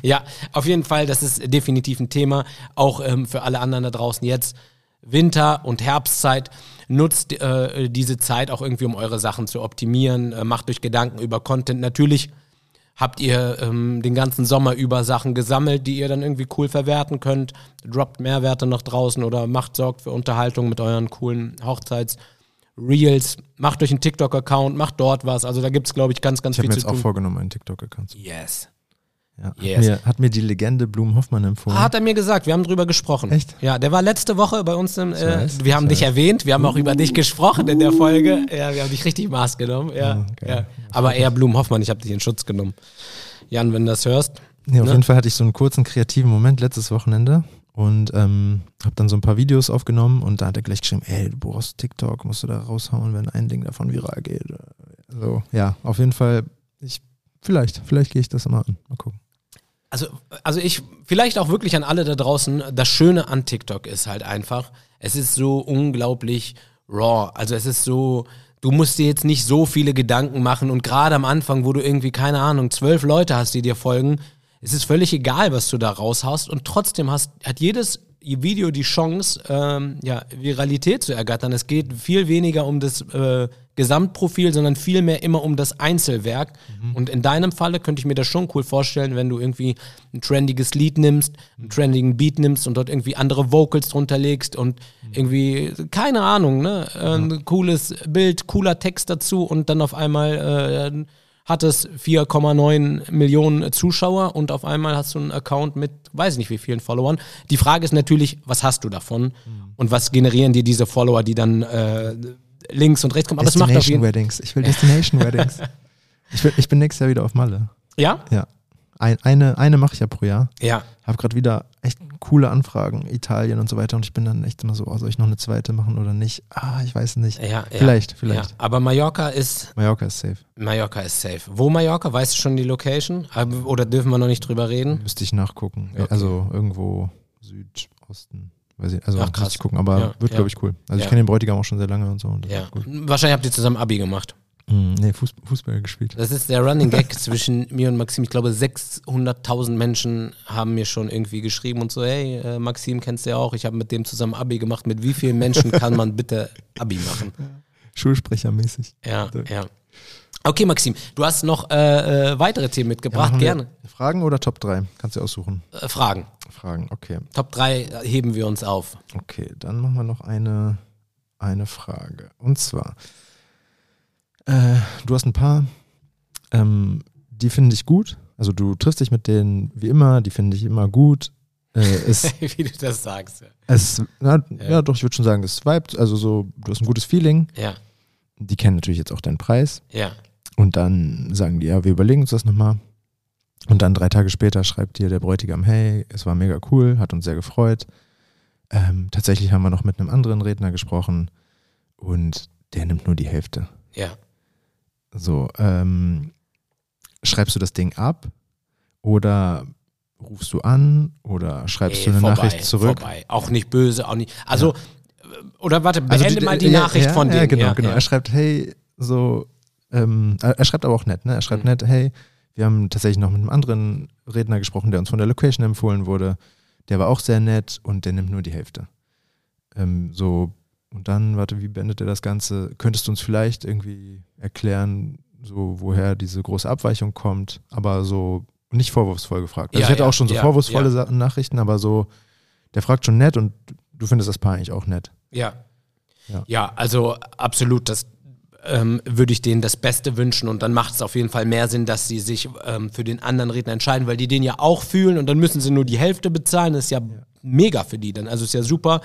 Ja, auf jeden Fall, das ist definitiv ein Thema, auch ähm, für alle anderen da draußen jetzt. Winter- und Herbstzeit, nutzt äh, diese Zeit auch irgendwie, um eure Sachen zu optimieren, äh, macht euch Gedanken über Content. Natürlich habt ihr ähm, den ganzen Sommer über Sachen gesammelt, die ihr dann irgendwie cool verwerten könnt, droppt Mehrwerte noch draußen oder macht, sorgt für Unterhaltung mit euren coolen Hochzeits-Reels, macht euch einen TikTok-Account, macht dort was. Also da gibt es, glaube ich, ganz, ganz Ich habe viel mir zu jetzt auch vorgenommen, einen TikTok-Account zu Yes. Ja. hat, Yes. mir, hat mir die Legende Blum Hoffmann empfohlen. Hat er mir gesagt, wir haben drüber gesprochen. Echt? Ja, der war letzte Woche bei uns im, äh, wir haben ich dich erwähnt, wir haben auch über dich gesprochen in der Folge. Ja, wir haben dich richtig Maß genommen. Ja, Ja, geil. ja. Aber eher Blum Hoffmann, ich habe dich in Schutz genommen. Jan, wenn du das hörst. Nee, auf Ne? jeden Fall hatte ich so einen kurzen kreativen Moment letztes Wochenende und ähm, habe dann so ein paar Videos aufgenommen und da hat er gleich geschrieben, ey, du brauchst TikTok, musst du da raushauen, wenn ein Ding davon viral geht. So, ja, auf jeden Fall, ich, vielleicht, vielleicht gehe ich das mal an. Mal gucken. Also, also ich, vielleicht auch wirklich an alle da draußen, das Schöne an TikTok ist halt einfach, es ist so unglaublich raw. Also es ist so, du musst dir jetzt nicht so viele Gedanken machen und gerade am Anfang, wo du irgendwie, keine Ahnung, zwölf Leute hast, die dir folgen, es ist völlig egal, was du da raushaust und trotzdem hast, hat jedes Video die Chance, ähm, ja, Viralität zu ergattern. Es geht viel weniger um das äh, Gesamtprofil, sondern vielmehr immer um das Einzelwerk. Mhm. Und in deinem Falle könnte ich mir das schon cool vorstellen, wenn du irgendwie ein trendiges Lied nimmst, einen trendigen Beat nimmst und dort irgendwie andere Vocals drunter legst und Mhm. irgendwie, keine Ahnung, ne, ein cooles Bild, cooler Text dazu und dann auf einmal äh, hat es 4,9 Millionen Zuschauer und auf einmal hast du einen Account mit, weiß ich nicht wie vielen Followern. Die Frage ist natürlich, was hast du davon Mhm. und was generieren dir diese Follower, die dann äh, links und rechts kommen. Aber es macht auf Destination jeden Weddings. Ich will Destination Weddings. Ich, will, ich bin nächstes Jahr wieder auf Malle. Ja? Ja. Ein, eine eine mache ich ja pro Jahr. Ja. Habe gerade wieder echt coole Anfragen, Italien und so weiter. Und ich bin dann echt immer so, oh, soll ich noch eine zweite machen oder nicht? Ah, ich weiß nicht. Ja, ja. Vielleicht, vielleicht. Ja. Aber Mallorca ist, Mallorca ist safe. Mallorca ist safe. Wo Mallorca? Weißt du schon die Location? Aber- Oder dürfen wir noch nicht drüber reden? Müsste ich nachgucken. Okay. Also irgendwo Südosten. Weiß ich, also Ach, krass. ich gucken, aber Ja, wird, ja. glaube ich, cool. Also Ja. ich kenne den Bräutigam auch schon sehr lange und so. Und Ja. Wahrscheinlich habt ihr zusammen Abi gemacht. Hm, nee, Fuß, Fußball gespielt. Das ist der Running Gag zwischen mir und Maxim. Ich glaube, 600.000 Menschen haben mir schon irgendwie geschrieben und so, hey, äh, Maxim kennst du ja auch, ich habe mit dem zusammen Abi gemacht. Mit wie vielen Menschen kann man bitte Abi machen? Schulsprechermäßig. Ja, ja. Okay, Maxim, du hast noch äh, äh, weitere Themen mitgebracht. Gerne. Fragen oder Top 3? Kannst du aussuchen. Äh, Fragen. Fragen, okay. Top 3 heben wir uns auf. Okay, dann machen wir noch eine, eine Frage. Und zwar, äh, du hast ein paar, ähm, die finde ich gut. Also du triffst dich mit denen wie immer, die finde ich immer gut. Äh, es, wie du das sagst. es, na, Ja. ja. doch, ich würde schon sagen, es vibet. Also so, du hast ein gutes Feeling. Ja, Die kennen natürlich jetzt auch deinen Preis. ja. Und dann sagen die, ja, wir überlegen uns das nochmal. Und dann drei Tage später schreibt dir der Bräutigam, hey, es war mega cool, hat uns sehr gefreut. Ähm, tatsächlich haben wir noch mit einem anderen Redner gesprochen und der nimmt nur die Hälfte. Ja. So, ähm, schreibst du das Ding ab oder rufst du an oder schreibst Ey, du eine vorbei, Nachricht zurück? Vorbei. Auch nicht böse, auch nicht. Also, äh, oder warte, Also beende die- mal die ja, Nachricht ja, von ja, dir. Genau, genau. Er schreibt, hey, so, ähm, er er schreibt aber auch nett, ne? Er schreibt Mhm. nett, hey, wir haben tatsächlich noch mit einem anderen Redner gesprochen, der uns von der Location empfohlen wurde. Der war auch sehr nett und der nimmt nur die Hälfte. Ähm, so, und dann, warte, wie beendet er das Ganze? Könntest du uns vielleicht irgendwie erklären, so, woher diese große Abweichung kommt, aber so nicht vorwurfsvoll gefragt. Also Ja, ich hatte ja, auch schon so ja, vorwurfsvolle Nachrichten, aber so, der fragt schon nett und du findest das Paar eigentlich auch nett. Ja. Ja. ja. also absolut, das ähm, würde ich denen das Beste wünschen und dann macht es auf jeden Fall mehr Sinn, dass sie sich ähm, für den anderen Redner entscheiden, weil die den ja auch fühlen und dann müssen sie nur die Hälfte bezahlen, das ist ja, mega für die dann, also ist ja super.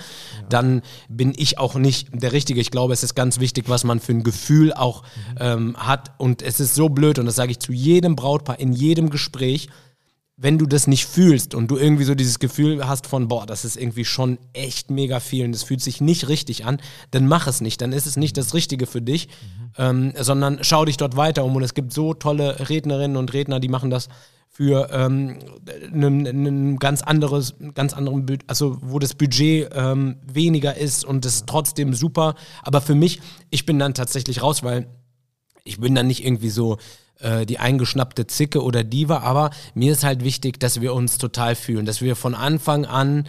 Dann bin ich auch nicht der Richtige. Ich glaube, es ist ganz wichtig, was man für ein Gefühl auch ähm, hat. Und es ist so blöd und das sage ich zu jedem Brautpaar in jedem Gespräch, wenn du das nicht fühlst und du irgendwie so dieses Gefühl hast von, boah, das ist irgendwie schon echt mega viel und es fühlt sich nicht richtig an, dann mach es nicht. Dann ist es nicht das Richtige für dich, ähm, sondern schau dich dort weiter um. Und es gibt so tolle Rednerinnen und Redner, die machen das für ähm, ein ganz anderes, ganz anderen, also wo das Budget ähm, weniger ist und es ist trotzdem super. Aber für mich, ich bin dann tatsächlich raus, weil ich bin dann nicht irgendwie so äh, die eingeschnappte Zicke oder Diva, aber mir ist halt wichtig, dass wir uns total fühlen, dass wir von Anfang an,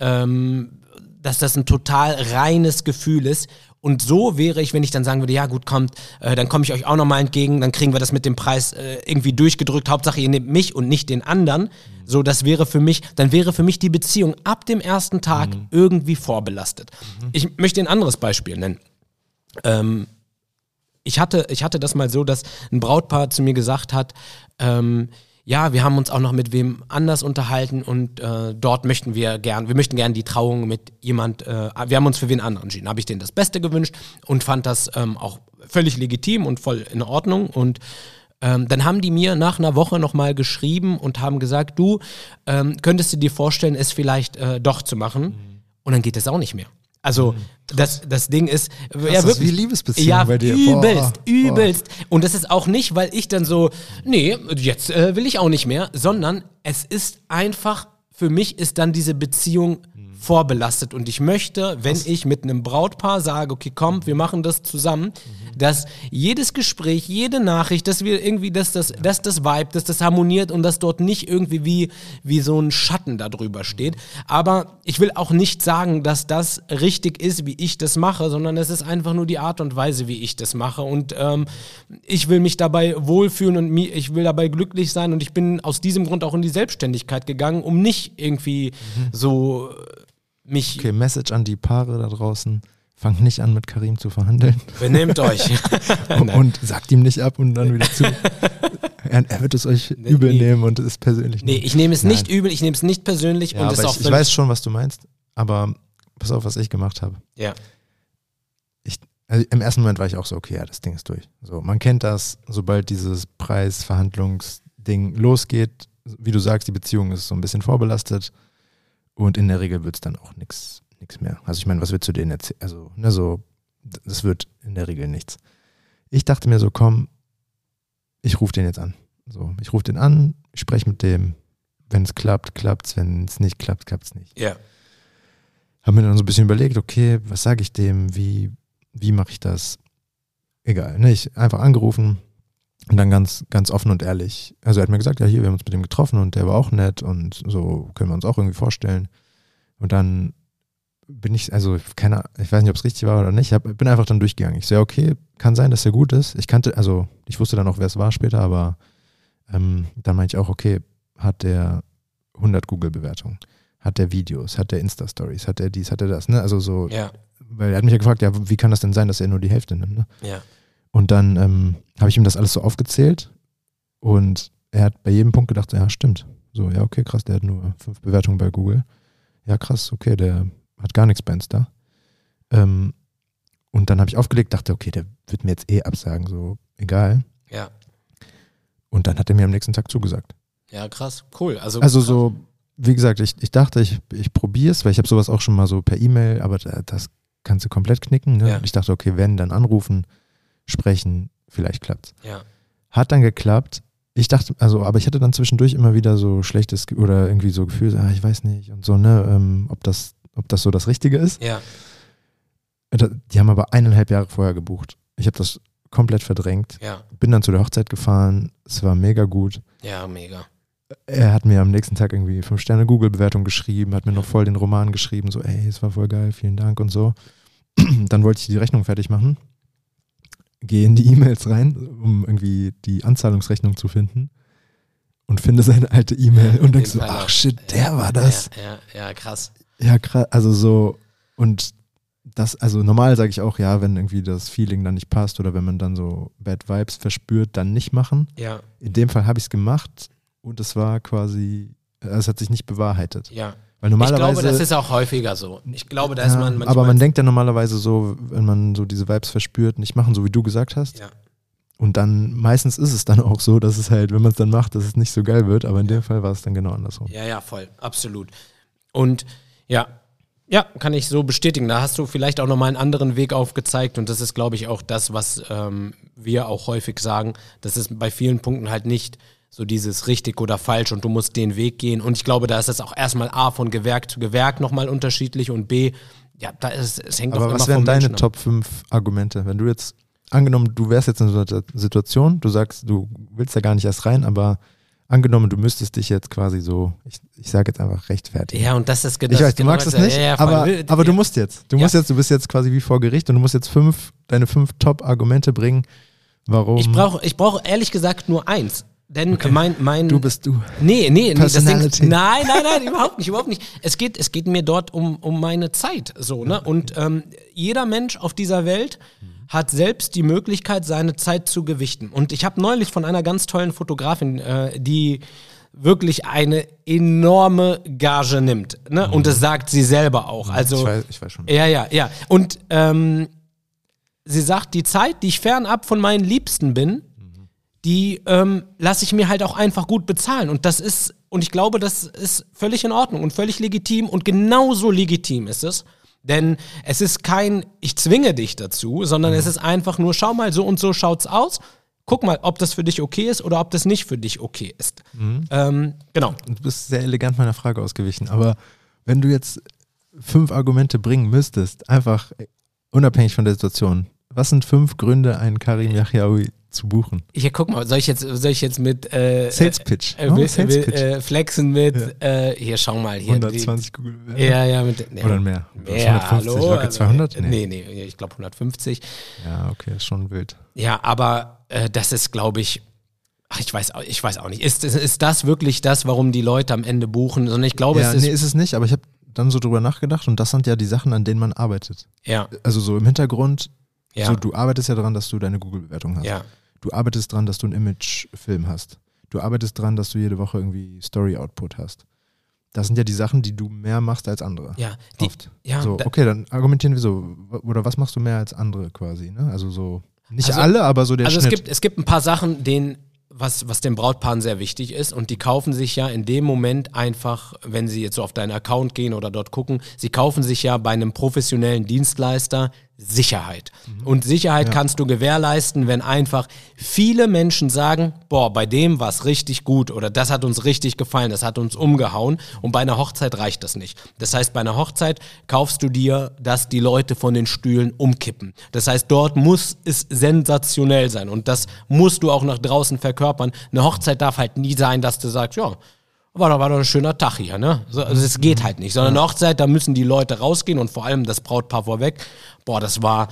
ähm, dass das ein total reines Gefühl ist. Und so wäre ich, wenn ich dann sagen würde, ja gut, kommt, äh, dann komme ich euch auch nochmal entgegen, dann kriegen wir das mit dem Preis äh, irgendwie durchgedrückt. Hauptsache, ihr nehmt mich und nicht den anderen. So, das wäre für mich, dann wäre für mich die Beziehung ab dem ersten Tag irgendwie vorbelastet. Ich möchte ein anderes Beispiel nennen. Ähm, ich hatte, ich hatte das mal so, dass ein Brautpaar zu mir gesagt hat, ähm, ja, wir haben uns auch noch mit wem anders unterhalten und äh, dort möchten wir gern, wir möchten gern die Trauung mit jemand, äh, wir haben uns für wen anderen entschieden. Habe ich denen das Beste gewünscht und fand das ähm, auch völlig legitim und voll in Ordnung und ähm, dann haben die mir nach einer Woche nochmal geschrieben und haben gesagt, du ähm, könntest du dir vorstellen, es vielleicht äh, doch zu machen und dann geht es auch nicht mehr. Also das, das Ding ist, ja, das ist wirklich, wie Liebesbeziehung ja, bei dir. Übelst, Boah, übelst. Und das ist auch nicht, weil ich dann so, nee, jetzt äh, will ich auch nicht mehr, sondern es ist einfach, für mich ist dann diese Beziehung vorbelastet. Und ich möchte, wenn ich mit einem Brautpaar sage, okay, komm, wir machen das zusammen, dass jedes Gespräch, jede Nachricht, dass wir irgendwie, dass das, dass das Vibe, dass das harmoniert und dass dort nicht irgendwie wie, wie so ein Schatten darüber steht. Aber ich will auch nicht sagen, dass das richtig ist, wie ich das mache, sondern es ist einfach nur die Art und Weise, wie ich das mache. Und ähm, ich will mich dabei wohlfühlen und mi- ich will dabei glücklich sein. Und ich bin aus diesem Grund auch in die Selbstständigkeit gegangen, um nicht irgendwie so äh, mich Okay, Message an die Paare da draußen. Fangt nicht an, mit Karim zu verhandeln. benehmt euch. Und sagt ihm nicht ab und dann wieder zu. er, wird es euch übel nee. nehmen und es ist persönlich. Nee, nehmen. ich nehme es Nein. nicht übel, ich nehme es nicht persönlich ja, und es ist auch ich, ich weiß schon, was du meinst. Aber pass auf, was ich gemacht habe. Ja, Ich, also Im ersten Moment war ich auch so, okay, ja, das Ding ist durch. So, man kennt das, sobald dieses Preisverhandlungsding losgeht, wie du sagst, die Beziehung ist so ein bisschen vorbelastet und in der Regel wird es dann auch nichts nichts mehr. Also ich meine, was willst du denen erzählen? Also, ne, so, das wird in der Regel nichts. Ich dachte mir so, komm, ich rufe den jetzt an. So, ich rufe den an, spreche mit dem. Wenn es klappt, klappt es. Wenn es nicht klappt, klappt es nicht. ja, Habe mir dann so ein bisschen überlegt, okay, was sage ich dem? Wie, wie mache ich das? Egal, ne? Ich einfach angerufen und dann ganz, ganz offen und ehrlich. Also er hat mir gesagt, ja, hier, wir haben uns mit dem getroffen und der war auch nett und so können wir uns auch irgendwie vorstellen. Und dann bin ich, also keine, ich weiß nicht, ob es richtig war oder nicht, hab, bin einfach dann durchgegangen. Ich so, ja, okay, kann sein, dass er gut ist. Ich kannte, also ich wusste dann auch, wer es war später, aber ähm, dann meinte ich auch, okay, hat der 100 Google-Bewertungen? Hat der Videos? Hat der Insta-Stories? Hat er dies? Hat er das? Ne? Also so, ja, weil er hat mich ja gefragt, ja, wie kann das denn sein, dass er nur die Hälfte nimmt? Ne? ja. Und dann ähm, habe ich ihm das alles so aufgezählt und er hat bei jedem Punkt gedacht, so, ja, stimmt. So, ja, okay, krass, der hat nur fünf Bewertungen bei Google. Ja, krass, okay, der hat gar nichts bei Insta. Ähm, und dann habe ich aufgelegt, dachte, okay, der wird mir jetzt eh absagen, so egal. Ja, Und dann hat er mir am nächsten Tag zugesagt. ja, krass, cool. Also, Also krass. so, wie gesagt, ich, ich dachte, ich, ich probiere es, weil ich habe sowas auch schon mal so per E-Mail, aber da, das kannst du komplett knicken. Ne? Ja. Und Ich dachte, okay, wenn, dann anrufen, sprechen, vielleicht klappt's. Ja, Hat dann geklappt. Ich dachte, also, aber ich hatte dann zwischendurch immer wieder so schlechtes oder irgendwie so Gefühl, ah, ich weiß nicht und so, ne, ähm, ob das, ob das so das Richtige ist. ja, Da- Die haben aber eineinhalb Jahre vorher gebucht. Ich habe das komplett verdrängt. ja, Bin dann zu der Hochzeit gefahren. Es war mega gut. ja, mega. Er hat mir am nächsten Tag irgendwie fünf Sterne Google-Bewertung geschrieben, hat mir noch voll den Roman geschrieben, so, ey, es war voll geil, vielen Dank und so. Dann wollte ich die Rechnung fertig machen, gehe in die E-Mails rein, um irgendwie die Anzahlungsrechnung zu finden und finde seine alte E-Mail und denk Den so, ach shit, der war das. Ja, ja, ja, krass. Ja, krass, also so, und das, also normal sage ich auch, ja, wenn irgendwie das Feeling dann nicht passt oder wenn man dann so Bad Vibes verspürt, dann nicht machen. Ja, In dem Fall habe ich es gemacht und es war quasi, äh, es hat sich nicht bewahrheitet. ja. Weil Ich normalerweise. glaube, das ist auch häufiger so. Ich glaube, da ist ja, man manchmal. aber man denkt ja normalerweise so, wenn man so diese Vibes verspürt, nicht machen, so wie du gesagt hast. Ja. Und dann meistens ist es dann auch so, dass es halt, wenn man es dann macht, dass es nicht so geil wird. Aber in dem Fall war es dann genau andersrum. Ja, ja, voll, absolut. Und ja, ja, kann ich so bestätigen. Da hast du vielleicht auch nochmal einen anderen Weg aufgezeigt und das ist, glaube ich, auch das, was ähm, wir auch häufig sagen. Das ist bei vielen Punkten halt nicht so dieses richtig oder falsch und du musst den Weg gehen. Und ich glaube, da ist es auch erstmal A von Gewerk zu Gewerk nochmal unterschiedlich und B, ja, da ist es hängt Aber auch was immer wären vom deine Menschen. Top 5 Argumente? Wenn du jetzt, angenommen, du wärst jetzt in so einer Situation, du sagst, du willst da gar nicht erst rein, aber angenommen, du müsstest dich jetzt quasi so, ich, ich sage jetzt einfach rechtfertigen. Ja, und das ist genau Ich weiß, du genau magst es nicht, ja, ja, aber, aber du musst jetzt. Du Ja. musst jetzt, du bist jetzt quasi wie vor Gericht und du musst jetzt fünf, deine fünf Top-Argumente bringen, warum Ich brauche ich brauch ehrlich gesagt nur eins. Denn mein, mein. du bist du. Nee, nee, nee das Ding, nein, nein, nein, überhaupt nicht, überhaupt nicht. Es geht, es geht mir dort um, um meine Zeit, so, ne? Und ähm, jeder Mensch auf dieser Welt hat selbst die Möglichkeit, seine Zeit zu gewichten. Und ich habe neulich von einer ganz tollen Fotografin, äh, die wirklich eine enorme Gage nimmt, ne? Und das sagt sie selber auch. Also, ich, weiß, ich weiß schon. ja, ja, ja. Und ähm, sie sagt, die Zeit, die ich fernab von meinen Liebsten bin, die ähm, lasse ich mir halt auch einfach gut bezahlen. Und das ist, und ich glaube, das ist völlig in Ordnung und völlig legitim und genauso legitim ist es. Denn es ist kein, ich zwinge dich dazu, sondern es ist einfach nur, schau mal, so und so schaut's aus. Guck mal, ob das für dich okay ist oder ob das nicht für dich okay ist. Ähm, genau. Du bist sehr elegant meiner Frage ausgewichen, aber wenn du jetzt fünf Argumente bringen müsstest, einfach unabhängig von der Situation, was sind fünf Gründe, einen Karim Yachiaoui zu buchen? Hier, guck mal, soll ich jetzt, soll ich jetzt mit äh, Sales Pitch. äh, Oh, will, Sales will, Pitch. äh, flexen mit, äh, hier, schau mal, hier. 120 Google Die, ja, ja, mit, nee, Oder mehr. Mehr, 150, hallo? locker 200? Nee, nee, ich glaube 150. Ja, okay, ist schon wild. Ja, aber äh, das ist, glaube ich, ach, ich weiß, auch- ich weiß auch nicht. Ist, ist, ist das wirklich das, warum die Leute am Ende buchen? Sondern ich glaube, ja, es ist, nee, ist es nicht, aber ich habe dann so drüber nachgedacht und das sind ja die Sachen, an denen man arbeitet. ja, Also so im Hintergrund, ja, so, du arbeitest ja daran, dass du deine Google-Bewertung hast. ja, Du arbeitest dran, dass du einen Image-Film hast. Du arbeitest dran, dass du jede Woche irgendwie Story-Output hast. Das sind ja die Sachen, die du mehr machst als andere. ja, die, Oft. ja, so, okay, dann argumentieren wir so. Oder was machst du mehr als andere quasi? Ne? Also so, nicht Also- alle, aber so der also es Schnitt. gibt, es gibt ein paar Sachen, denen, was, was den Brautpaaren sehr wichtig ist und die kaufen sich ja in dem Moment einfach, wenn sie jetzt so auf deinen Account gehen oder dort gucken, sie kaufen sich ja bei einem professionellen Dienstleister Sicherheit. Und Sicherheit Ja. kannst du gewährleisten, wenn einfach viele Menschen sagen, boah, bei dem war es richtig gut oder das hat uns richtig gefallen, das hat uns umgehauen und bei einer Hochzeit reicht das nicht. Das heißt, bei einer Hochzeit kaufst du dir, dass die Leute von den Stühlen umkippen. Das heißt, dort muss es sensationell sein und das musst du auch nach draußen verkörpern. Eine Hochzeit darf halt nie sein, dass du sagst, ja, war doch, war doch ein schöner Tag hier, ne? So, also es geht halt nicht. Sondern eine Hochzeit, da müssen die Leute rausgehen und vor allem das Brautpaar vorweg. Boah, das war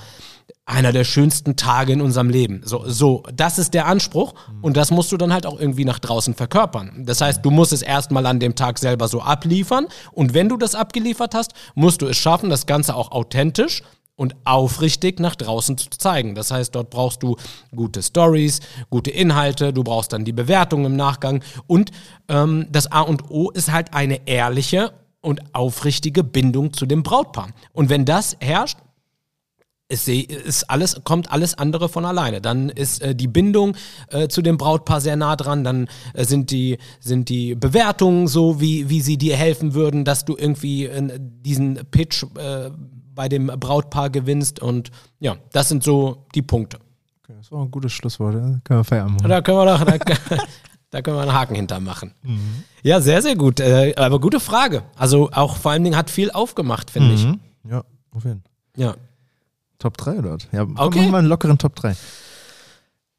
einer der schönsten Tage in unserem Leben. So, so, das ist der Anspruch und das musst du dann halt auch irgendwie nach draußen verkörpern. Das heißt, du musst es erstmal an dem Tag selber so abliefern und wenn du das abgeliefert hast, musst du es schaffen, das Ganze auch authentisch und aufrichtig nach draußen zu zeigen. Das heißt, dort brauchst du gute Stories, gute Inhalte, du brauchst dann die Bewertung im Nachgang und ähm, das A und O ist halt eine ehrliche und aufrichtige Bindung zu dem Brautpaar. Und wenn das herrscht, ist, ist alles, kommt alles andere von alleine. Dann ist äh, die Bindung äh, zu dem Brautpaar sehr nah dran, dann äh, sind, die, sind die Bewertungen so, wie, wie sie dir helfen würden, dass du irgendwie äh, diesen Pitch äh, bei dem Brautpaar gewinnst. Und ja, das sind so die Punkte. Okay, das war ein gutes Schlusswort. Ja? Können wir Feierabend machen. Da können wir doch, da, da können wir einen Haken hintermachen. Ja, sehr, sehr gut. Äh, aber gute Frage. Also auch vor allen Dingen hat viel aufgemacht, finde ich. Mhm. Ja, auf jeden Fall. Ja. Top 3 dort. Ja, Okay. machen wir einen lockeren Top 3.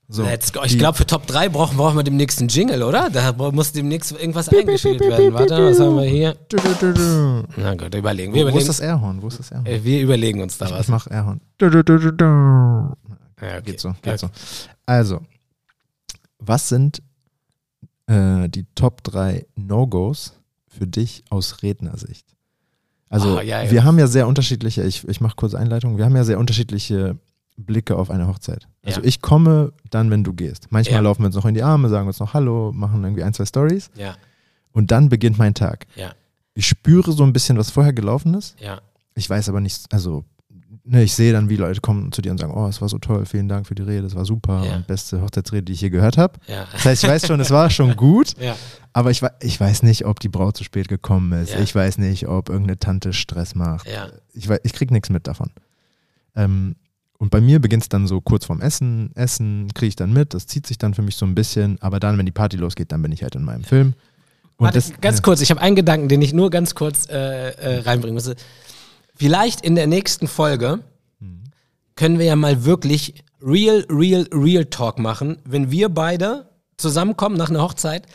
So, Let's go. Ich glaube, für Top 3 brauchen, brauchen wir demnächst einen Jingle, oder? Da muss demnächst irgendwas eingespielt werden. Warte, was haben wir hier? Du, du, du, du. Na gut, überlegen. Wir Wo ist überlegen, das Airhorn? Wo ist das Airhorn? äh, wir überlegen uns da Ich was. mach Airhorn. Du, du, du, du, du. Ja, okay. Geht so, geht so. Also, was sind äh, die Top 3 No-Gos für dich aus Rednersicht? Also, Ah, ja, ja. wir haben ja sehr unterschiedliche, ich, ich mache kurze Einleitung, wir haben ja sehr unterschiedliche Blicke auf eine Hochzeit. Also, Ja. ich komme dann, wenn du gehst. Manchmal Ja. laufen wir uns noch in die Arme, sagen uns noch Hallo, machen irgendwie ein, zwei Stories Ja, und dann beginnt mein Tag. ja, Ich spüre so ein bisschen, was vorher gelaufen ist. ja. Ich weiß aber nicht, also ne, ich sehe dann, wie Leute kommen zu dir und sagen, oh, es war so toll, vielen Dank für die Rede, es war super und beste Hochzeitsrede, die ich je gehört habe. Ja, Das heißt, ich weiß schon, es war schon gut, ja, aber ich, ich weiß nicht, ob die Braut zu spät gekommen ist. Ich weiß nicht, ob irgendeine Tante Stress macht. ja, Ich, ich krieg nichts mit davon. Ähm, und bei mir beginnt es dann so kurz vorm Essen. Essen kriege ich dann mit, das zieht sich dann für mich so ein bisschen, aber dann, wenn die Party losgeht, dann bin ich halt in meinem Film. Und Warte, das, ganz kurz, ich habe einen Gedanken, den ich nur ganz kurz äh, äh, reinbringen muss. Vielleicht in der nächsten Folge können wir ja mal wirklich real, real, real Talk machen, wenn wir beide zusammenkommen nach einer Hochzeit,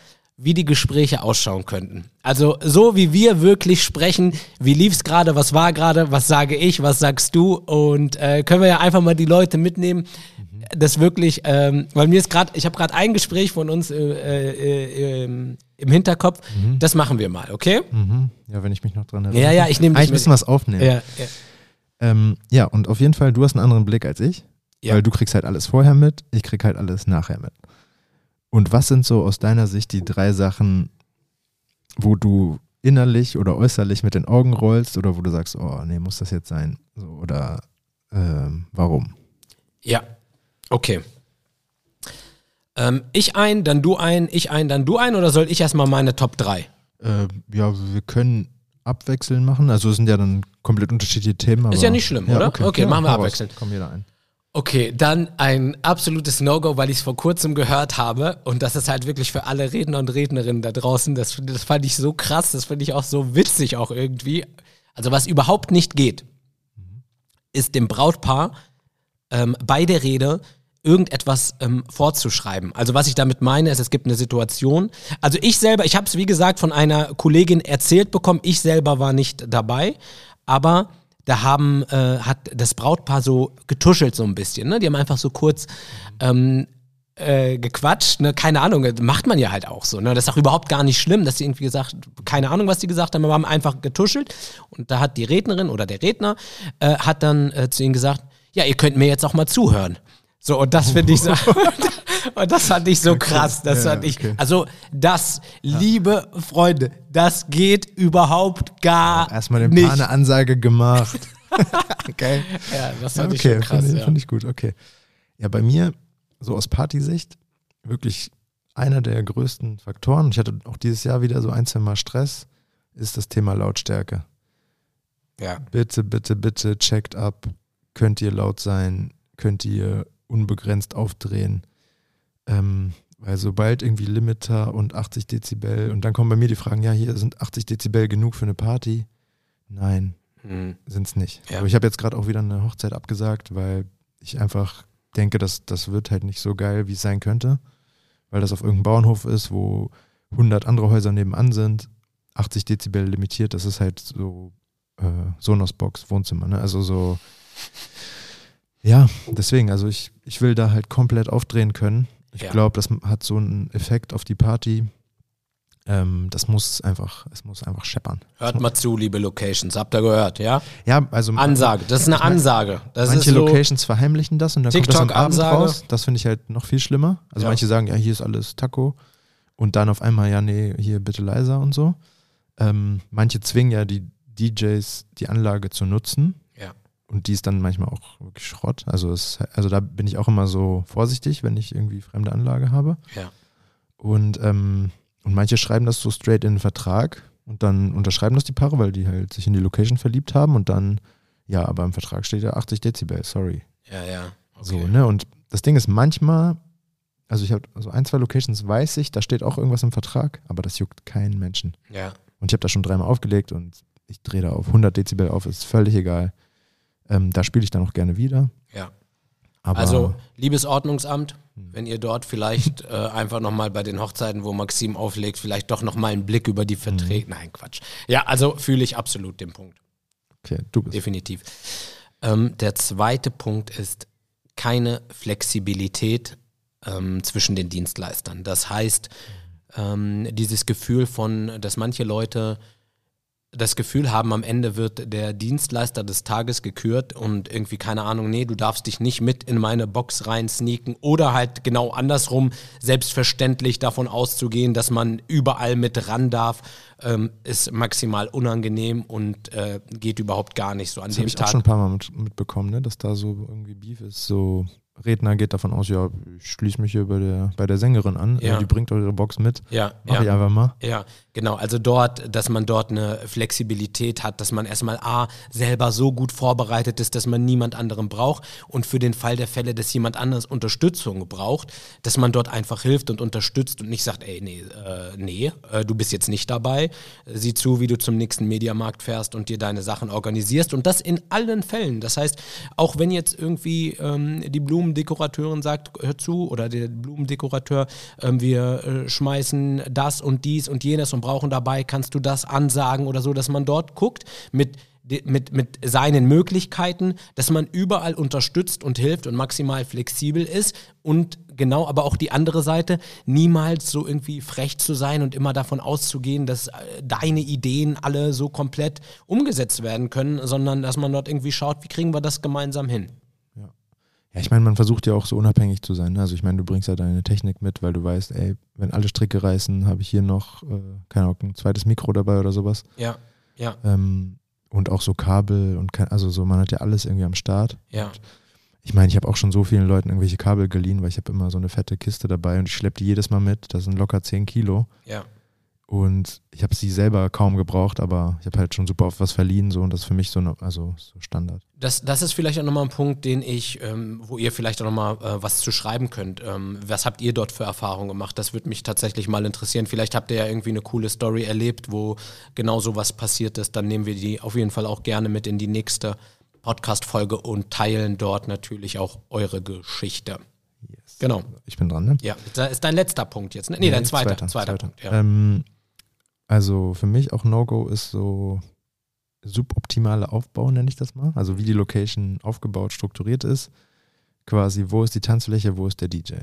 wie die Gespräche ausschauen könnten. Also so wie wir wirklich sprechen, wie lief's gerade, was war gerade, was sage ich, was sagst du und äh, können wir ja einfach mal die Leute mitnehmen, das wirklich, ähm, weil mir ist gerade, ich habe gerade ein Gespräch von uns äh, äh, äh, im- Hinterkopf, das machen wir mal, okay? Mhm. Ja, wenn ich mich noch dran erinnere. Ja, ja, ich nehme Eigentlich mit. müssen wir es aufnehmen. Ja, ja. Ähm, ja, und auf jeden Fall, du hast einen anderen Blick als ich, Ja. weil du kriegst halt alles vorher mit, ich krieg halt alles nachher mit. Und was sind so aus deiner Sicht die drei Sachen, wo du innerlich oder äußerlich mit den Augen rollst oder wo du sagst, oh nee, muss das jetzt sein? Oder ähm, warum? Ja, okay. Ähm, ich ein, dann du ein, ich ein, dann du ein oder soll ich erstmal meine Top 3? Äh, ja, wir können abwechseln machen. Also es sind ja dann komplett unterschiedliche Themen. Ist ja nicht schlimm, oder? Okay, machen wir hau raus. abwechselnd. Komm jeder ein. Okay, dann ein absolutes No-Go, weil ich es vor kurzem gehört habe und das ist halt wirklich für alle Redner und Rednerinnen da draußen, das, das fand ich so krass, das finde ich auch so witzig auch irgendwie. Also was überhaupt nicht geht, ist dem Brautpaar ähm, bei der Rede irgendetwas ähm, vorzuschreiben. Also was ich damit meine, ist, es gibt eine Situation. Also ich selber, ich habe es wie gesagt von einer Kollegin erzählt bekommen, ich selber war nicht dabei, aber da haben, äh, hat das Brautpaar so getuschelt so ein bisschen. Ne? Die haben einfach so kurz ähm, äh, gequatscht, ne? keine Ahnung, macht man ja halt auch so. Ne? Das ist auch überhaupt gar nicht schlimm, dass sie irgendwie gesagt, keine Ahnung, was die gesagt haben, aber haben einfach getuschelt. Und da hat die Rednerin oder der Redner äh, hat dann äh, zu ihnen gesagt, ja, ihr könnt mir jetzt auch mal zuhören. So, und das finde ich so, und das fand ich so krass. Das Ja, fand ich, also das, liebe Freunde, das geht überhaupt gar Erstmal dem nicht. Paar eine Ansage gemacht. okay. Ja, das Ja, fand ich okay, schon krass. ich, ja. find ich gut, okay. Ja, bei mir, so aus Partysicht, wirklich einer der größten Faktoren, ich hatte auch dieses Jahr wieder so ein, zwei Mal Stress, ist das Thema Lautstärke. ja. Bitte, bitte, bitte, checkt ab. Könnt ihr laut sein? Könnt ihr unbegrenzt aufdrehen? Ähm, weil sobald irgendwie Limiter und 80 Dezibel und dann kommen bei mir die Fragen, ja, hier sind 80 Dezibel genug für eine Party? Nein, Hm. sind es nicht. Ja. Aber ich habe jetzt gerade auch wieder eine Hochzeit abgesagt, weil ich einfach denke, dass das wird halt nicht so geil, wie es sein könnte, weil das auf irgendeinem Bauernhof ist, wo 100 andere Häuser nebenan sind, 80 Dezibel limitiert, das ist halt so äh, Sonos-Box, Wohnzimmer, ne? also so ja, deswegen, also ich, ich will da halt komplett aufdrehen können. Ich Ja. glaube, das hat so einen Effekt auf die Party. Ähm, das muss einfach, es muss einfach scheppern. Hört mal zu, liebe Locations. Habt ihr gehört, ja? Ja, also Ansage. Das ist eine Ansage. Das manche so, Locations verheimlichen das und dann kommt das am Abend TikTok-Ansage. raus. Das finde ich halt noch viel schlimmer. Also Ja. manche sagen, ja, hier ist alles Taco und dann auf einmal, ja, nee, hier bitte leiser und so. Ähm, manche zwingen ja die DJs, die Anlage zu nutzen. Und die ist dann manchmal auch wirklich Schrott. Also, es, also da bin ich auch immer so vorsichtig, wenn ich irgendwie fremde Anlage habe. Ja. Und, ähm, und manche schreiben das so straight in den Vertrag und dann unterschreiben das die Paare, weil die halt sich in die Location verliebt haben und dann, ja, aber im Vertrag steht ja 80 Dezibel, sorry. Ja, ja. Okay. So, ne? Und das Ding ist manchmal, also ich habe so ein, zwei Locations weiß ich, da steht auch irgendwas im Vertrag, aber das juckt keinen Menschen. Ja. Und ich habe da schon dreimal aufgelegt und ich drehe da auf 100 Dezibel auf, ist völlig egal. Ähm, da spiele ich dann auch gerne wieder. Ja. Aber Also, liebes Ordnungsamt, wenn ihr dort vielleicht äh, einfach nochmal bei den Hochzeiten, wo Maxim auflegt, vielleicht doch nochmal einen Blick über die Verträge. Hm. Nein, Quatsch. Ja, also fühle ich absolut den Punkt. okay, du bist. Definitiv. Ähm, der zweite Punkt ist keine Flexibilität ähm, zwischen den Dienstleistern. Das heißt, ähm, dieses Gefühl von, dass manche Leute das Gefühl haben, am Ende wird der Dienstleister des Tages gekürt und irgendwie, keine Ahnung, nee, du darfst dich nicht mit in meine Box rein sneaken oder halt genau andersrum, selbstverständlich davon auszugehen, dass man überall mit ran darf, ähm, ist maximal unangenehm und äh, geht überhaupt gar nicht so an Das habe dem ich auch Tag. schon ein paar Mal mit, mitbekommen, ne? dass da so irgendwie Beef ist. So Redner geht davon aus, ja, ich schließe mich hier bei der, bei der Sängerin an, Ja. äh, die bringt eure Box mit. Ja, Mach ja. ich einfach mal. Ja, genau. Also dort, dass man dort eine Flexibilität hat, dass man erstmal A, selber so gut vorbereitet ist, dass man niemand anderem braucht und für den Fall der Fälle, dass jemand anderes Unterstützung braucht, dass man dort einfach hilft und unterstützt und nicht sagt, ey, nee, äh, nee, äh, du bist jetzt nicht dabei. Sieh zu, wie du zum nächsten Mediamarkt fährst und dir deine Sachen organisierst und das in allen Fällen. Das heißt, auch wenn jetzt irgendwie ähm, die Blumendekorateurin sagt, hör zu, oder der Blumendekorateur, ähm, wir äh, schmeißen das und dies und jenes und brauchen dabei, kannst du das ansagen oder so, dass man dort guckt mit mit, mit seinen Möglichkeiten, dass man überall unterstützt und hilft und maximal flexibel ist und genau, aber auch die andere Seite, niemals so irgendwie frech zu sein und immer davon auszugehen, dass äh, deine Ideen alle so komplett umgesetzt werden können, sondern dass man dort irgendwie schaut, wie kriegen wir das gemeinsam hin. Ja, ich meine, man versucht ja auch so unabhängig zu sein. Ne? Also ich meine, du bringst ja deine Technik mit, weil du weißt, ey, wenn alle Stricke reißen, habe ich hier noch, äh, keine Ahnung, ein zweites Mikro dabei oder sowas. Ja, ja, Ähm, und auch so Kabel und kein, also so, man hat ja alles irgendwie am Start. ja, Ich meine, ich habe auch schon so vielen Leuten irgendwelche Kabel geliehen, weil ich habe immer so eine fette Kiste dabei und ich schleppe die jedes Mal mit. Das sind locker 10 Kilo. ja, Und ich habe sie selber kaum gebraucht, aber ich habe halt schon super oft was verliehen, so und das ist für mich so, eine, also so Standard. Das, das ist vielleicht auch nochmal ein Punkt, den ich, ähm, wo ihr vielleicht auch nochmal äh, was zu schreiben könnt. Ähm, was habt ihr dort für Erfahrungen gemacht? Das würde mich tatsächlich mal interessieren. Vielleicht habt ihr ja irgendwie eine coole Story erlebt, wo genau sowas passiert ist. Dann nehmen wir die auf jeden Fall auch gerne mit in die nächste Podcast-Folge und teilen dort natürlich auch eure Geschichte. Yes. Genau. Ich bin dran, ne? Ja, das ist dein letzter Punkt jetzt. Ne? Nee, dein zweiter, zweiter, zweiter, Punkt. Ja. Ähm, also für mich auch No-Go ist so suboptimale Aufbau, nenne ich das mal. Also wie die Location aufgebaut, strukturiert ist. Quasi, wo ist die Tanzfläche, wo ist der DJ?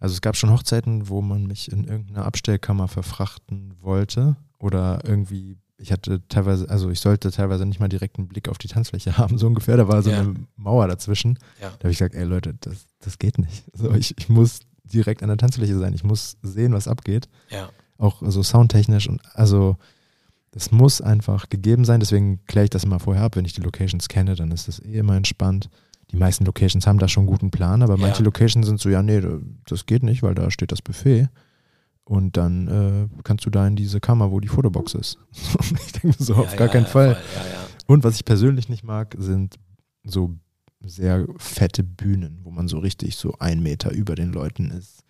Also es gab schon Hochzeiten, wo man mich in irgendeiner Abstellkammer verfrachten wollte oder irgendwie, ich hatte teilweise, also ich sollte teilweise nicht mal direkt einen Blick auf die Tanzfläche haben, so ungefähr. Da war so Ja. eine Mauer dazwischen. Ja. Da habe ich gesagt, ey Leute, das, das geht nicht. So, ich, ich muss direkt an der Tanzfläche sein. Ich muss sehen, was abgeht Ja. Auch so soundtechnisch und also das muss einfach gegeben sein, deswegen kläre ich das immer vorher ab, wenn ich die Locations kenne, dann ist das eh immer entspannt. Die meisten Locations haben da schon einen guten Plan, aber Ja. manche Locations sind so, ja, nee, das geht nicht, weil da steht das Buffet und dann äh, kannst du da in diese Kammer, wo die Fotobox ist. ich denke so, auf Ja, gar ja, keinen ja, Fall. Ja, ja. Und was ich persönlich nicht mag, sind so sehr fette Bühnen, wo man so richtig so ein Meter über den Leuten ist.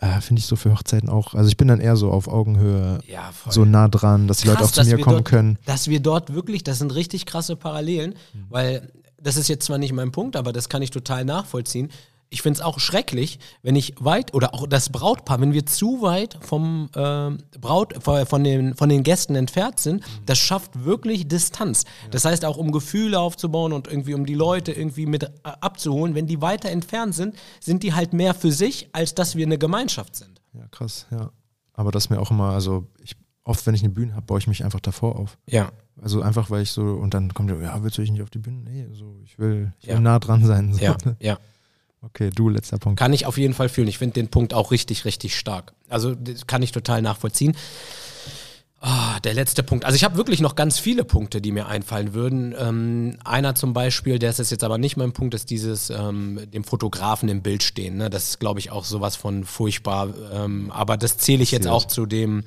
Äh, Finde ich so für Hochzeiten auch. Also ich bin dann eher so auf Augenhöhe, Ja, so nah dran, dass die Leute Krass, auch zu mir kommen dort- können. dass wir dort wirklich, das sind richtig krasse Parallelen, Mhm. weil das ist jetzt zwar nicht mein Punkt, aber das kann ich total nachvollziehen. Ich finde es auch schrecklich, wenn ich weit oder auch das Brautpaar, wenn wir zu weit vom ähm, Braut von den von den Gästen entfernt sind, Mhm. das schafft wirklich Distanz. Das heißt auch um Gefühle aufzubauen und irgendwie um die Leute irgendwie mit äh, abzuholen, wenn die weiter entfernt sind, sind die halt mehr für sich, als dass wir eine Gemeinschaft sind. Ja, krass, ja. Aber das mir auch immer, also ich, oft, wenn ich eine Bühne habe, baue ich mich einfach davor auf. Ja. Also einfach, weil ich so, und dann kommt der, ja, willst du dich nicht auf die Bühne? Nee, so, ich will, ich will Ja. nah dran sein. So. Ja, ja. Okay, du, letzter Punkt. Kann ich auf jeden Fall fühlen. Ich finde den Punkt auch richtig, richtig stark. Also das kann ich total nachvollziehen. Ah, der letzte Punkt. Also ich habe wirklich noch ganz viele Punkte, die mir einfallen würden. Ähm, einer zum Beispiel, der ist jetzt aber nicht mein Punkt, ist dieses ähm, dem Fotografen im Bild stehen. Ne? Das ist, glaube ich, auch sowas von furchtbar. Ähm, aber das zähle ich jetzt auch zu dem.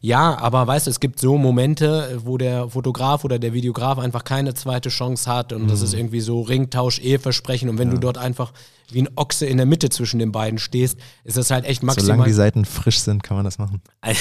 Ja, aber weißt du, es gibt so Momente, wo der Fotograf oder der Videograf einfach keine zweite Chance hat und das ist Mhm. irgendwie so Ringtausch, Eheversprechen und wenn du dort einfach wie ein Ochse in der Mitte zwischen den beiden stehst, ist das halt echt maximal. Solange die Seiten frisch sind, kann man das machen.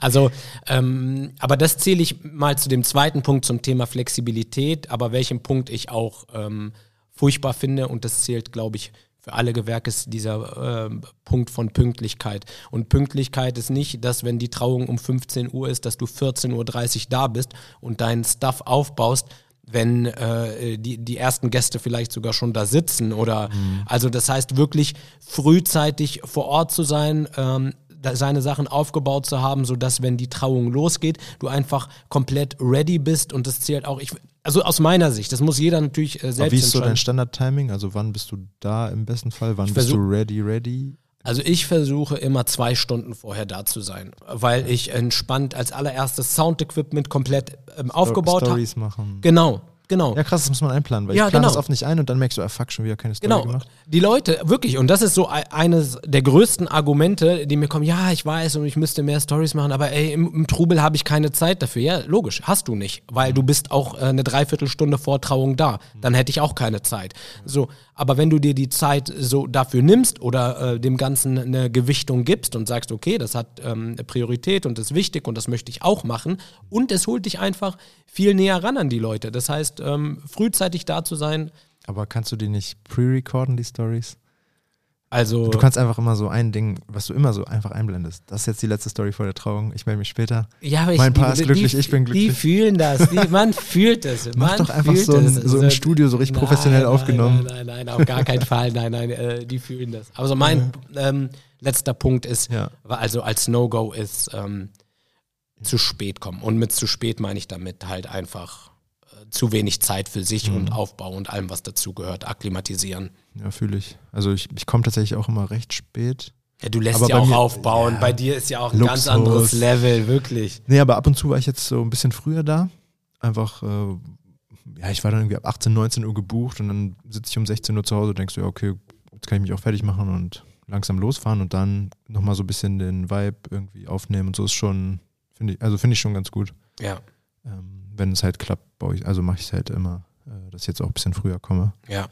Also, ähm, aber das zähle ich mal zu dem zweiten Punkt zum Thema Flexibilität, aber welchen Punkt ich auch ähm, furchtbar finde und das zählt, glaube ich, für alle Gewerke ist dieser ähm, Punkt von Pünktlichkeit. Und Pünktlichkeit ist nicht, dass wenn die Trauung um 15 Uhr ist, dass du 14.30 Uhr da bist und deinen Stuff aufbaust, wenn äh, die, die ersten Gäste vielleicht sogar schon da sitzen oder also das heißt wirklich frühzeitig vor Ort zu sein, ähm, seine Sachen aufgebaut zu haben, sodass, wenn die Trauung losgeht, du einfach komplett ready bist und das zählt auch, ich, also aus meiner Sicht, das muss jeder natürlich äh, Aber selbst wie ist so dein. Standard-Timing? Also wann bist du da im besten Fall? Wann Ich bist du ready, ready? Also ich versuche immer zwei Stunden vorher da zu sein, weil ich entspannt als allererstes Sound-Equipment komplett ähm, aufgebaut habe. Stories machen. Genau, genau. Ja, krass, das muss man einplanen, weil Ja, ich plane genau. das oft nicht ein und dann merkst du, ah, fuck, schon wieder keine Story Genau, gemacht. die Leute, wirklich, und das ist so ei- eines der größten Argumente, die mir kommen, ja, ich weiß und ich müsste mehr Stories machen, aber ey, im, im Trubel habe ich keine Zeit dafür. Ja, logisch, hast du nicht, weil du bist auch äh, eine Dreiviertelstunde vor Trauung da. Dann hätte ich auch keine Zeit. So, aber wenn du dir die Zeit so dafür nimmst oder äh, dem Ganzen eine Gewichtung gibst und sagst, okay, das hat ähm, Priorität und ist wichtig und das möchte ich auch machen und es holt dich einfach viel näher ran an die Leute. Das heißt, ähm, frühzeitig da zu sein, Aber kannst du die nicht pre-recorden, die Stories? Also Du kannst einfach immer so ein Ding, was du immer so einfach einblendest. Das ist jetzt die letzte Story vor der Trauung. Ich melde mich später. Ja, aber ich, Mein Paar die, ist glücklich, die, ich bin Die glücklich. fühlen das, die, man fühlt das. Mach man doch einfach so ein- so ein Studio, so richtig professionell aufgenommen. Nein, nein, nein, auf gar keinen Fall. Nein, nein, äh, die fühlen das. Also mein ähm, letzter Punkt ist, Ja. also als No-Go ist ähm, zu spät kommen. Und mit zu spät meine ich damit halt einfach zu wenig Zeit für sich Mhm. und Aufbau und allem, was dazugehört, akklimatisieren. Ja, fühle ich. Also ich, ich komme tatsächlich auch immer recht spät. Ja, du lässt Aber ja auch mir- aufbauen. ja. Bei dir ist ja auch ein Luxus. ganz anderes Level, wirklich. Nee, aber ab und zu war ich jetzt so ein bisschen früher da. Einfach, äh, ja, ich war dann irgendwie ab 18, 19 Uhr gebucht und dann sitze ich um 16 Uhr zu Hause und denkst du, ja, okay, jetzt kann ich mich auch fertig machen und langsam losfahren und dann nochmal so ein bisschen den Vibe irgendwie aufnehmen und so ist schon, finde ich, also finde ich schon ganz gut. Ja. Ähm, wenn es halt klappt, baue ich, also mache ich es halt immer, äh, dass ich jetzt auch ein bisschen früher komme. Ja.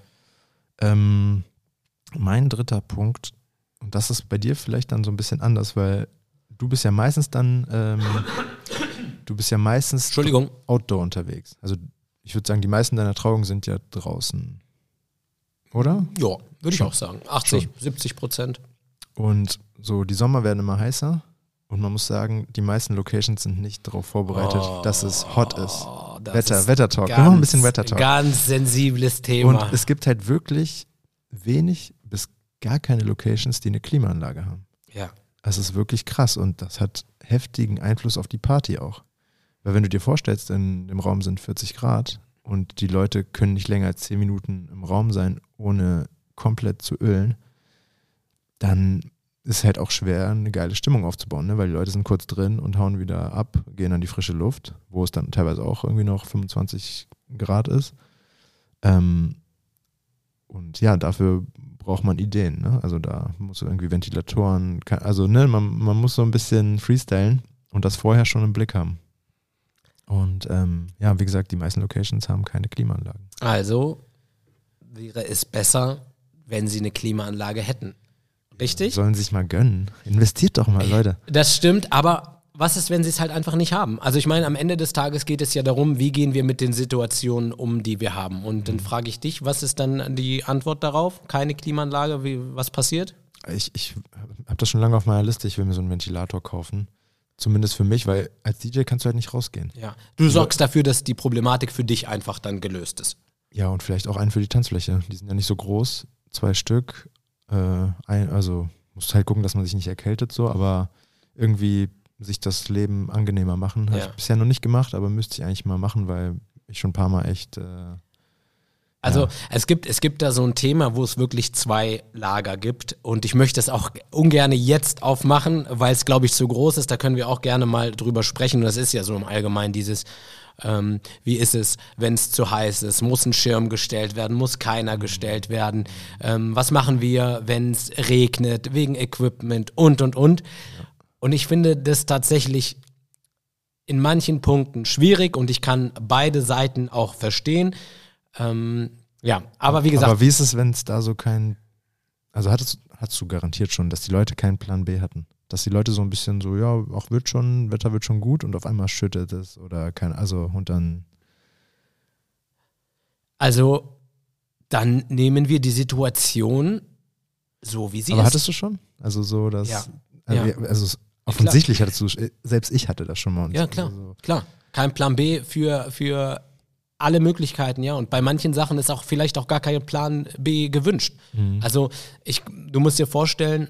Ähm, mein dritter Punkt, und das ist bei dir vielleicht dann so ein bisschen anders, weil du bist ja meistens dann, ähm, du bist ja meistens Entschuldigung. outdoor unterwegs. Also ich würde sagen, die meisten deiner Trauungen sind ja draußen. Oder? Ja, würde ich Schon. auch sagen. 80, 70 Prozent. Und so, die Sommer werden immer heißer. Und man muss sagen, die meisten Locations sind nicht darauf vorbereitet, dass es hot ist. Oh, Wetter, ist Wettertalk. Wir ganz- machen ein bisschen Wettertalk. Ganz sensibles Thema. Und es gibt halt wirklich wenig bis gar keine Locations, die eine Klimaanlage haben. ja. Das ist wirklich krass und das hat heftigen Einfluss auf die Party auch. Weil wenn du dir vorstellst, in dem Raum sind 40 Grad und die Leute können nicht länger als 10 Minuten im Raum sein, ohne komplett zu ölen, dann ist halt auch schwer, eine geile Stimmung aufzubauen, ne? weil die Leute sind kurz drin und hauen wieder ab, gehen an die frische Luft, wo es dann teilweise auch irgendwie noch 25 Grad ist. Ähm, und ja, dafür braucht man Ideen. Ne? Also da muss irgendwie Ventilatoren, also ne, man, man muss so ein bisschen freestylen und das vorher schon im Blick haben. Und ähm, ja, wie gesagt, die meisten Locations haben keine Klimaanlagen. Also wäre es besser, wenn sie eine Klimaanlage hätten. Richtig? Sollen sich mal gönnen. Investiert doch mal, Leute. Das stimmt, aber was ist, wenn sie es halt einfach nicht haben? Also ich meine, am Ende des Tages geht es ja darum, wie gehen wir mit den Situationen um, die wir haben. Und Mhm. dann frage ich dich, was ist dann die Antwort darauf? Keine Klimaanlage, wie, was passiert? Ich, ich habe das schon lange auf meiner Liste. Ich will mir so einen Ventilator kaufen. Zumindest für mich, weil als DJ kannst du halt nicht rausgehen. Ja. Du sorgst dafür, dass die Problematik für dich einfach dann gelöst ist. Ja, und vielleicht auch einen für die Tanzfläche. Die sind ja nicht so groß. Zwei Stück. Äh, ein, also musst halt gucken, dass man sich nicht erkältet so, aber irgendwie sich das Leben angenehmer machen. Habe Ja. ich bisher noch nicht gemacht, aber müsste ich eigentlich mal machen, weil ich schon ein paar Mal echt. Äh, Also Ja. es gibt es gibt da so ein Thema, wo es wirklich zwei Lager gibt und ich möchte es auch ungern jetzt aufmachen, weil es glaube ich zu groß ist. Da können wir auch gerne mal drüber sprechen. Und das ist ja so im Allgemeinen dieses ähm, wie ist es, wenn es zu heiß ist? Muss ein Schirm gestellt werden? Muss keiner gestellt werden? Ähm, was machen wir, wenn es regnet, wegen Equipment und, und, und? Und ich finde das tatsächlich in manchen Punkten schwierig und ich kann beide Seiten auch verstehen. Ähm, ja, aber wie gesagt, aber wie ist es, wenn es da so kein. Also hattest, hattest du garantiert schon, dass die Leute keinen Plan B hatten? Dass die Leute so ein bisschen so, ja, auch wird schon, Wetter wird schon gut und auf einmal schüttet es oder kein, also und dann. also dann nehmen wir die Situation so, wie sie aber ist. hattest du schon? Also so, dass. Ja. Also, Ja. also offensichtlich hattest du, selbst ich hatte das schon mal. Und Ja, klar, Also, klar. Kein Plan B für, für alle Möglichkeiten, ja. Und bei manchen Sachen ist auch vielleicht auch gar kein Plan B gewünscht. Mhm. Also ich, du musst dir vorstellen,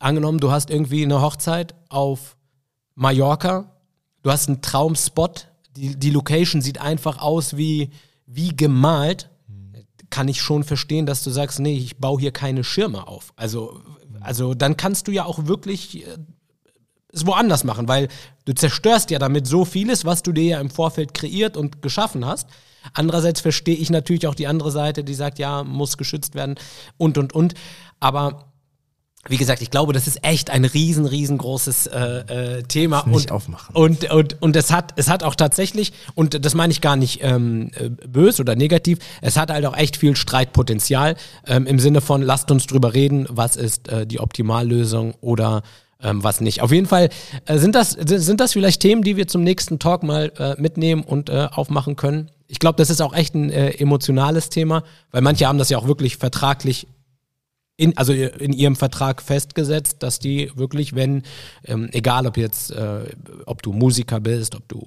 angenommen, du hast irgendwie eine Hochzeit auf Mallorca, du hast einen Traumspot, die, die Location sieht einfach aus wie, wie gemalt, kann ich schon verstehen, dass du sagst, nee, ich baue hier keine Schirme auf. Also, also dann kannst du ja auch wirklich äh, es woanders machen, weil du zerstörst ja damit so vieles, was du dir ja im Vorfeld kreiert und geschaffen hast. Andererseits verstehe ich natürlich auch die andere Seite, die sagt, ja, muss geschützt werden und, und, und. Aber wie gesagt, ich glaube, das ist echt ein riesen, riesengroßes äh, äh, Thema. Nicht und, aufmachen. Und, und, und es hat, es hat auch tatsächlich, und das meine ich gar nicht ähm, äh, böse oder negativ, es hat halt auch echt viel Streitpotenzial ähm, im Sinne von, lasst uns drüber reden, was ist äh, die Optimallösung oder ähm, was nicht. Auf jeden Fall äh, sind, das, sind das vielleicht Themen, die wir zum nächsten Talk mal äh, mitnehmen und äh, aufmachen können. Ich glaube, das ist auch echt ein äh, emotionales Thema, weil manche haben das ja auch wirklich vertraglich in, also in ihrem Vertrag festgesetzt, dass die wirklich, wenn, ähm, egal ob jetzt, äh, ob du Musiker bist, ob du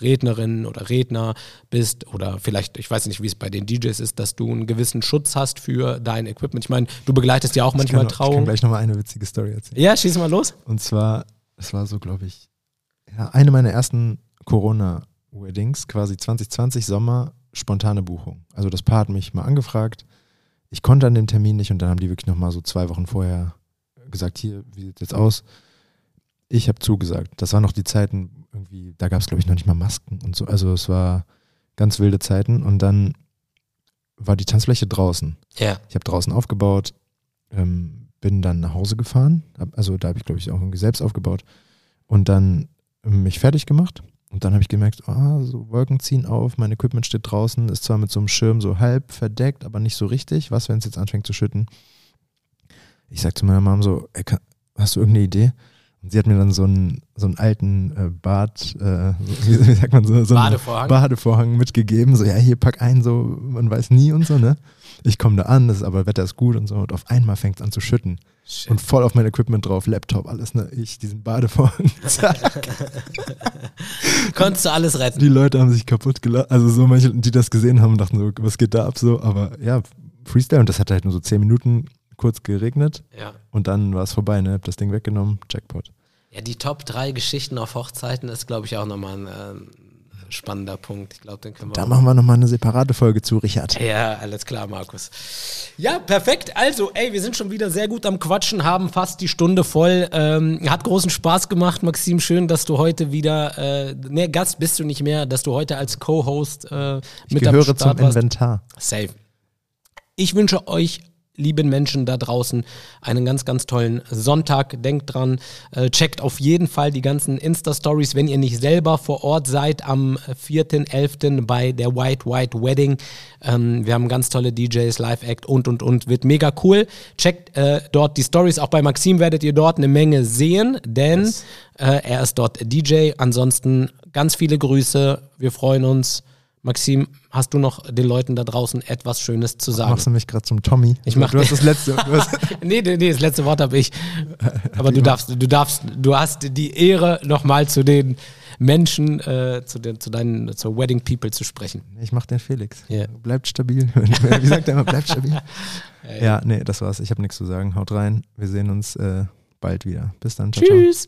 Rednerin oder Redner bist oder vielleicht, ich weiß nicht, wie es bei den DJs ist, dass du einen gewissen Schutz hast für dein Equipment. Ich meine, du begleitest ja auch ich, manchmal kann, ich kann gleich nochmal eine witzige Story erzählen. Ja, schieß mal los. Und zwar, es war so, glaube ich, ja, eine meiner ersten Corona-Weddings, quasi 2020 Sommer, spontane Buchung. Also das Paar hat mich mal angefragt. Ich konnte an dem Termin nicht und dann haben die wirklich nochmal so zwei Wochen vorher gesagt, hier, wie sieht jetzt aus? Ich habe zugesagt. Das waren noch die Zeiten, irgendwie, da gab es, glaube ich, noch nicht mal Masken und so. Also es war ganz wilde Zeiten und dann war die Tanzfläche draußen. Ja. Ich habe draußen aufgebaut, ähm, bin dann nach Hause gefahren. Also da habe ich, glaube ich, auch irgendwie selbst aufgebaut. Und dann mich fertig gemacht. Und dann habe ich gemerkt, ah, so Wolken ziehen auf, mein Equipment steht draußen, ist zwar mit so einem Schirm so halb verdeckt, aber nicht so richtig. Was, wenn es jetzt anfängt zu schütten? Ich sag zu meiner Mom so, ey, hast du irgendeine Idee? Und sie hat mir dann so einen, so einen alten äh, Bad, äh, wie, wie sagt man so, so Badevorhang. Badevorhang mitgegeben. So, ja, hier pack ein, so, man weiß nie und so, ne? Ich komme da an, das ist, aber Wetter ist gut und so. Und auf einmal fängt es an zu schütten. Shit. Und voll auf mein Equipment drauf, Laptop, alles, ne? Ich, diesen Badevorhang. Konntest du alles retten. Die Leute haben sich kaputt gelacht. Also so manche, die das gesehen haben, dachten so, was geht da ab so? Aber ja, Freestyle. Und das hat halt nur so zehn Minuten kurz geregnet. Ja. Und dann war es vorbei, ne? Hab das Ding weggenommen, Jackpot. Ja, die Top 3 Geschichten auf Hochzeiten ist, glaube ich, auch nochmal ein ähm, spannender Punkt. Ich glaube, den können wir Da machen wir nochmal eine separate Folge zu, Richard. Ja, alles klar, Markus. Ja, perfekt. Also, ey, wir sind schon wieder sehr gut am Quatschen, haben fast die Stunde voll. Ähm, hat großen Spaß gemacht, Maxim. Schön, dass du heute wieder, äh, ne, Gast bist du nicht mehr, dass du heute als Co-Host äh, Ich mit am gehöre Start zum warst. Inventar. Safe. Ich wünsche euch, lieben Menschen da draußen, einen ganz, ganz tollen Sonntag. Denkt dran, äh, checkt auf jeden Fall die ganzen Insta-Stories, wenn ihr nicht selber vor Ort seid am 4.11. bei der White White Wedding. Ähm, wir haben ganz tolle DJs, Live-Act und, und, und. Wird mega cool. Checkt äh, dort die Stories. Auch bei Maxim werdet ihr dort eine Menge sehen, denn Yes. äh, er ist dort DJ. Ansonsten ganz viele Grüße. Wir freuen uns. Maxim, hast du noch den Leuten da draußen etwas Schönes zu sagen? Machst du mich gerade zum Tommy? Ich mach- du hast das letzte. Du hast, nee, nee, nee, das letzte Wort habe ich. Aber du darfst, du darfst, du hast die Ehre, nochmal zu den Menschen, äh, zu, den, zu deinen, zur Wedding People zu sprechen. ich mach den Felix. Ja. Bleibt stabil. Wie sagt er immer? Bleibt stabil. ja, nee, das war's. Ich habe nichts zu sagen. Haut rein. Wir sehen uns äh, bald wieder. Bis dann. Ciao, ciao. Tschüss.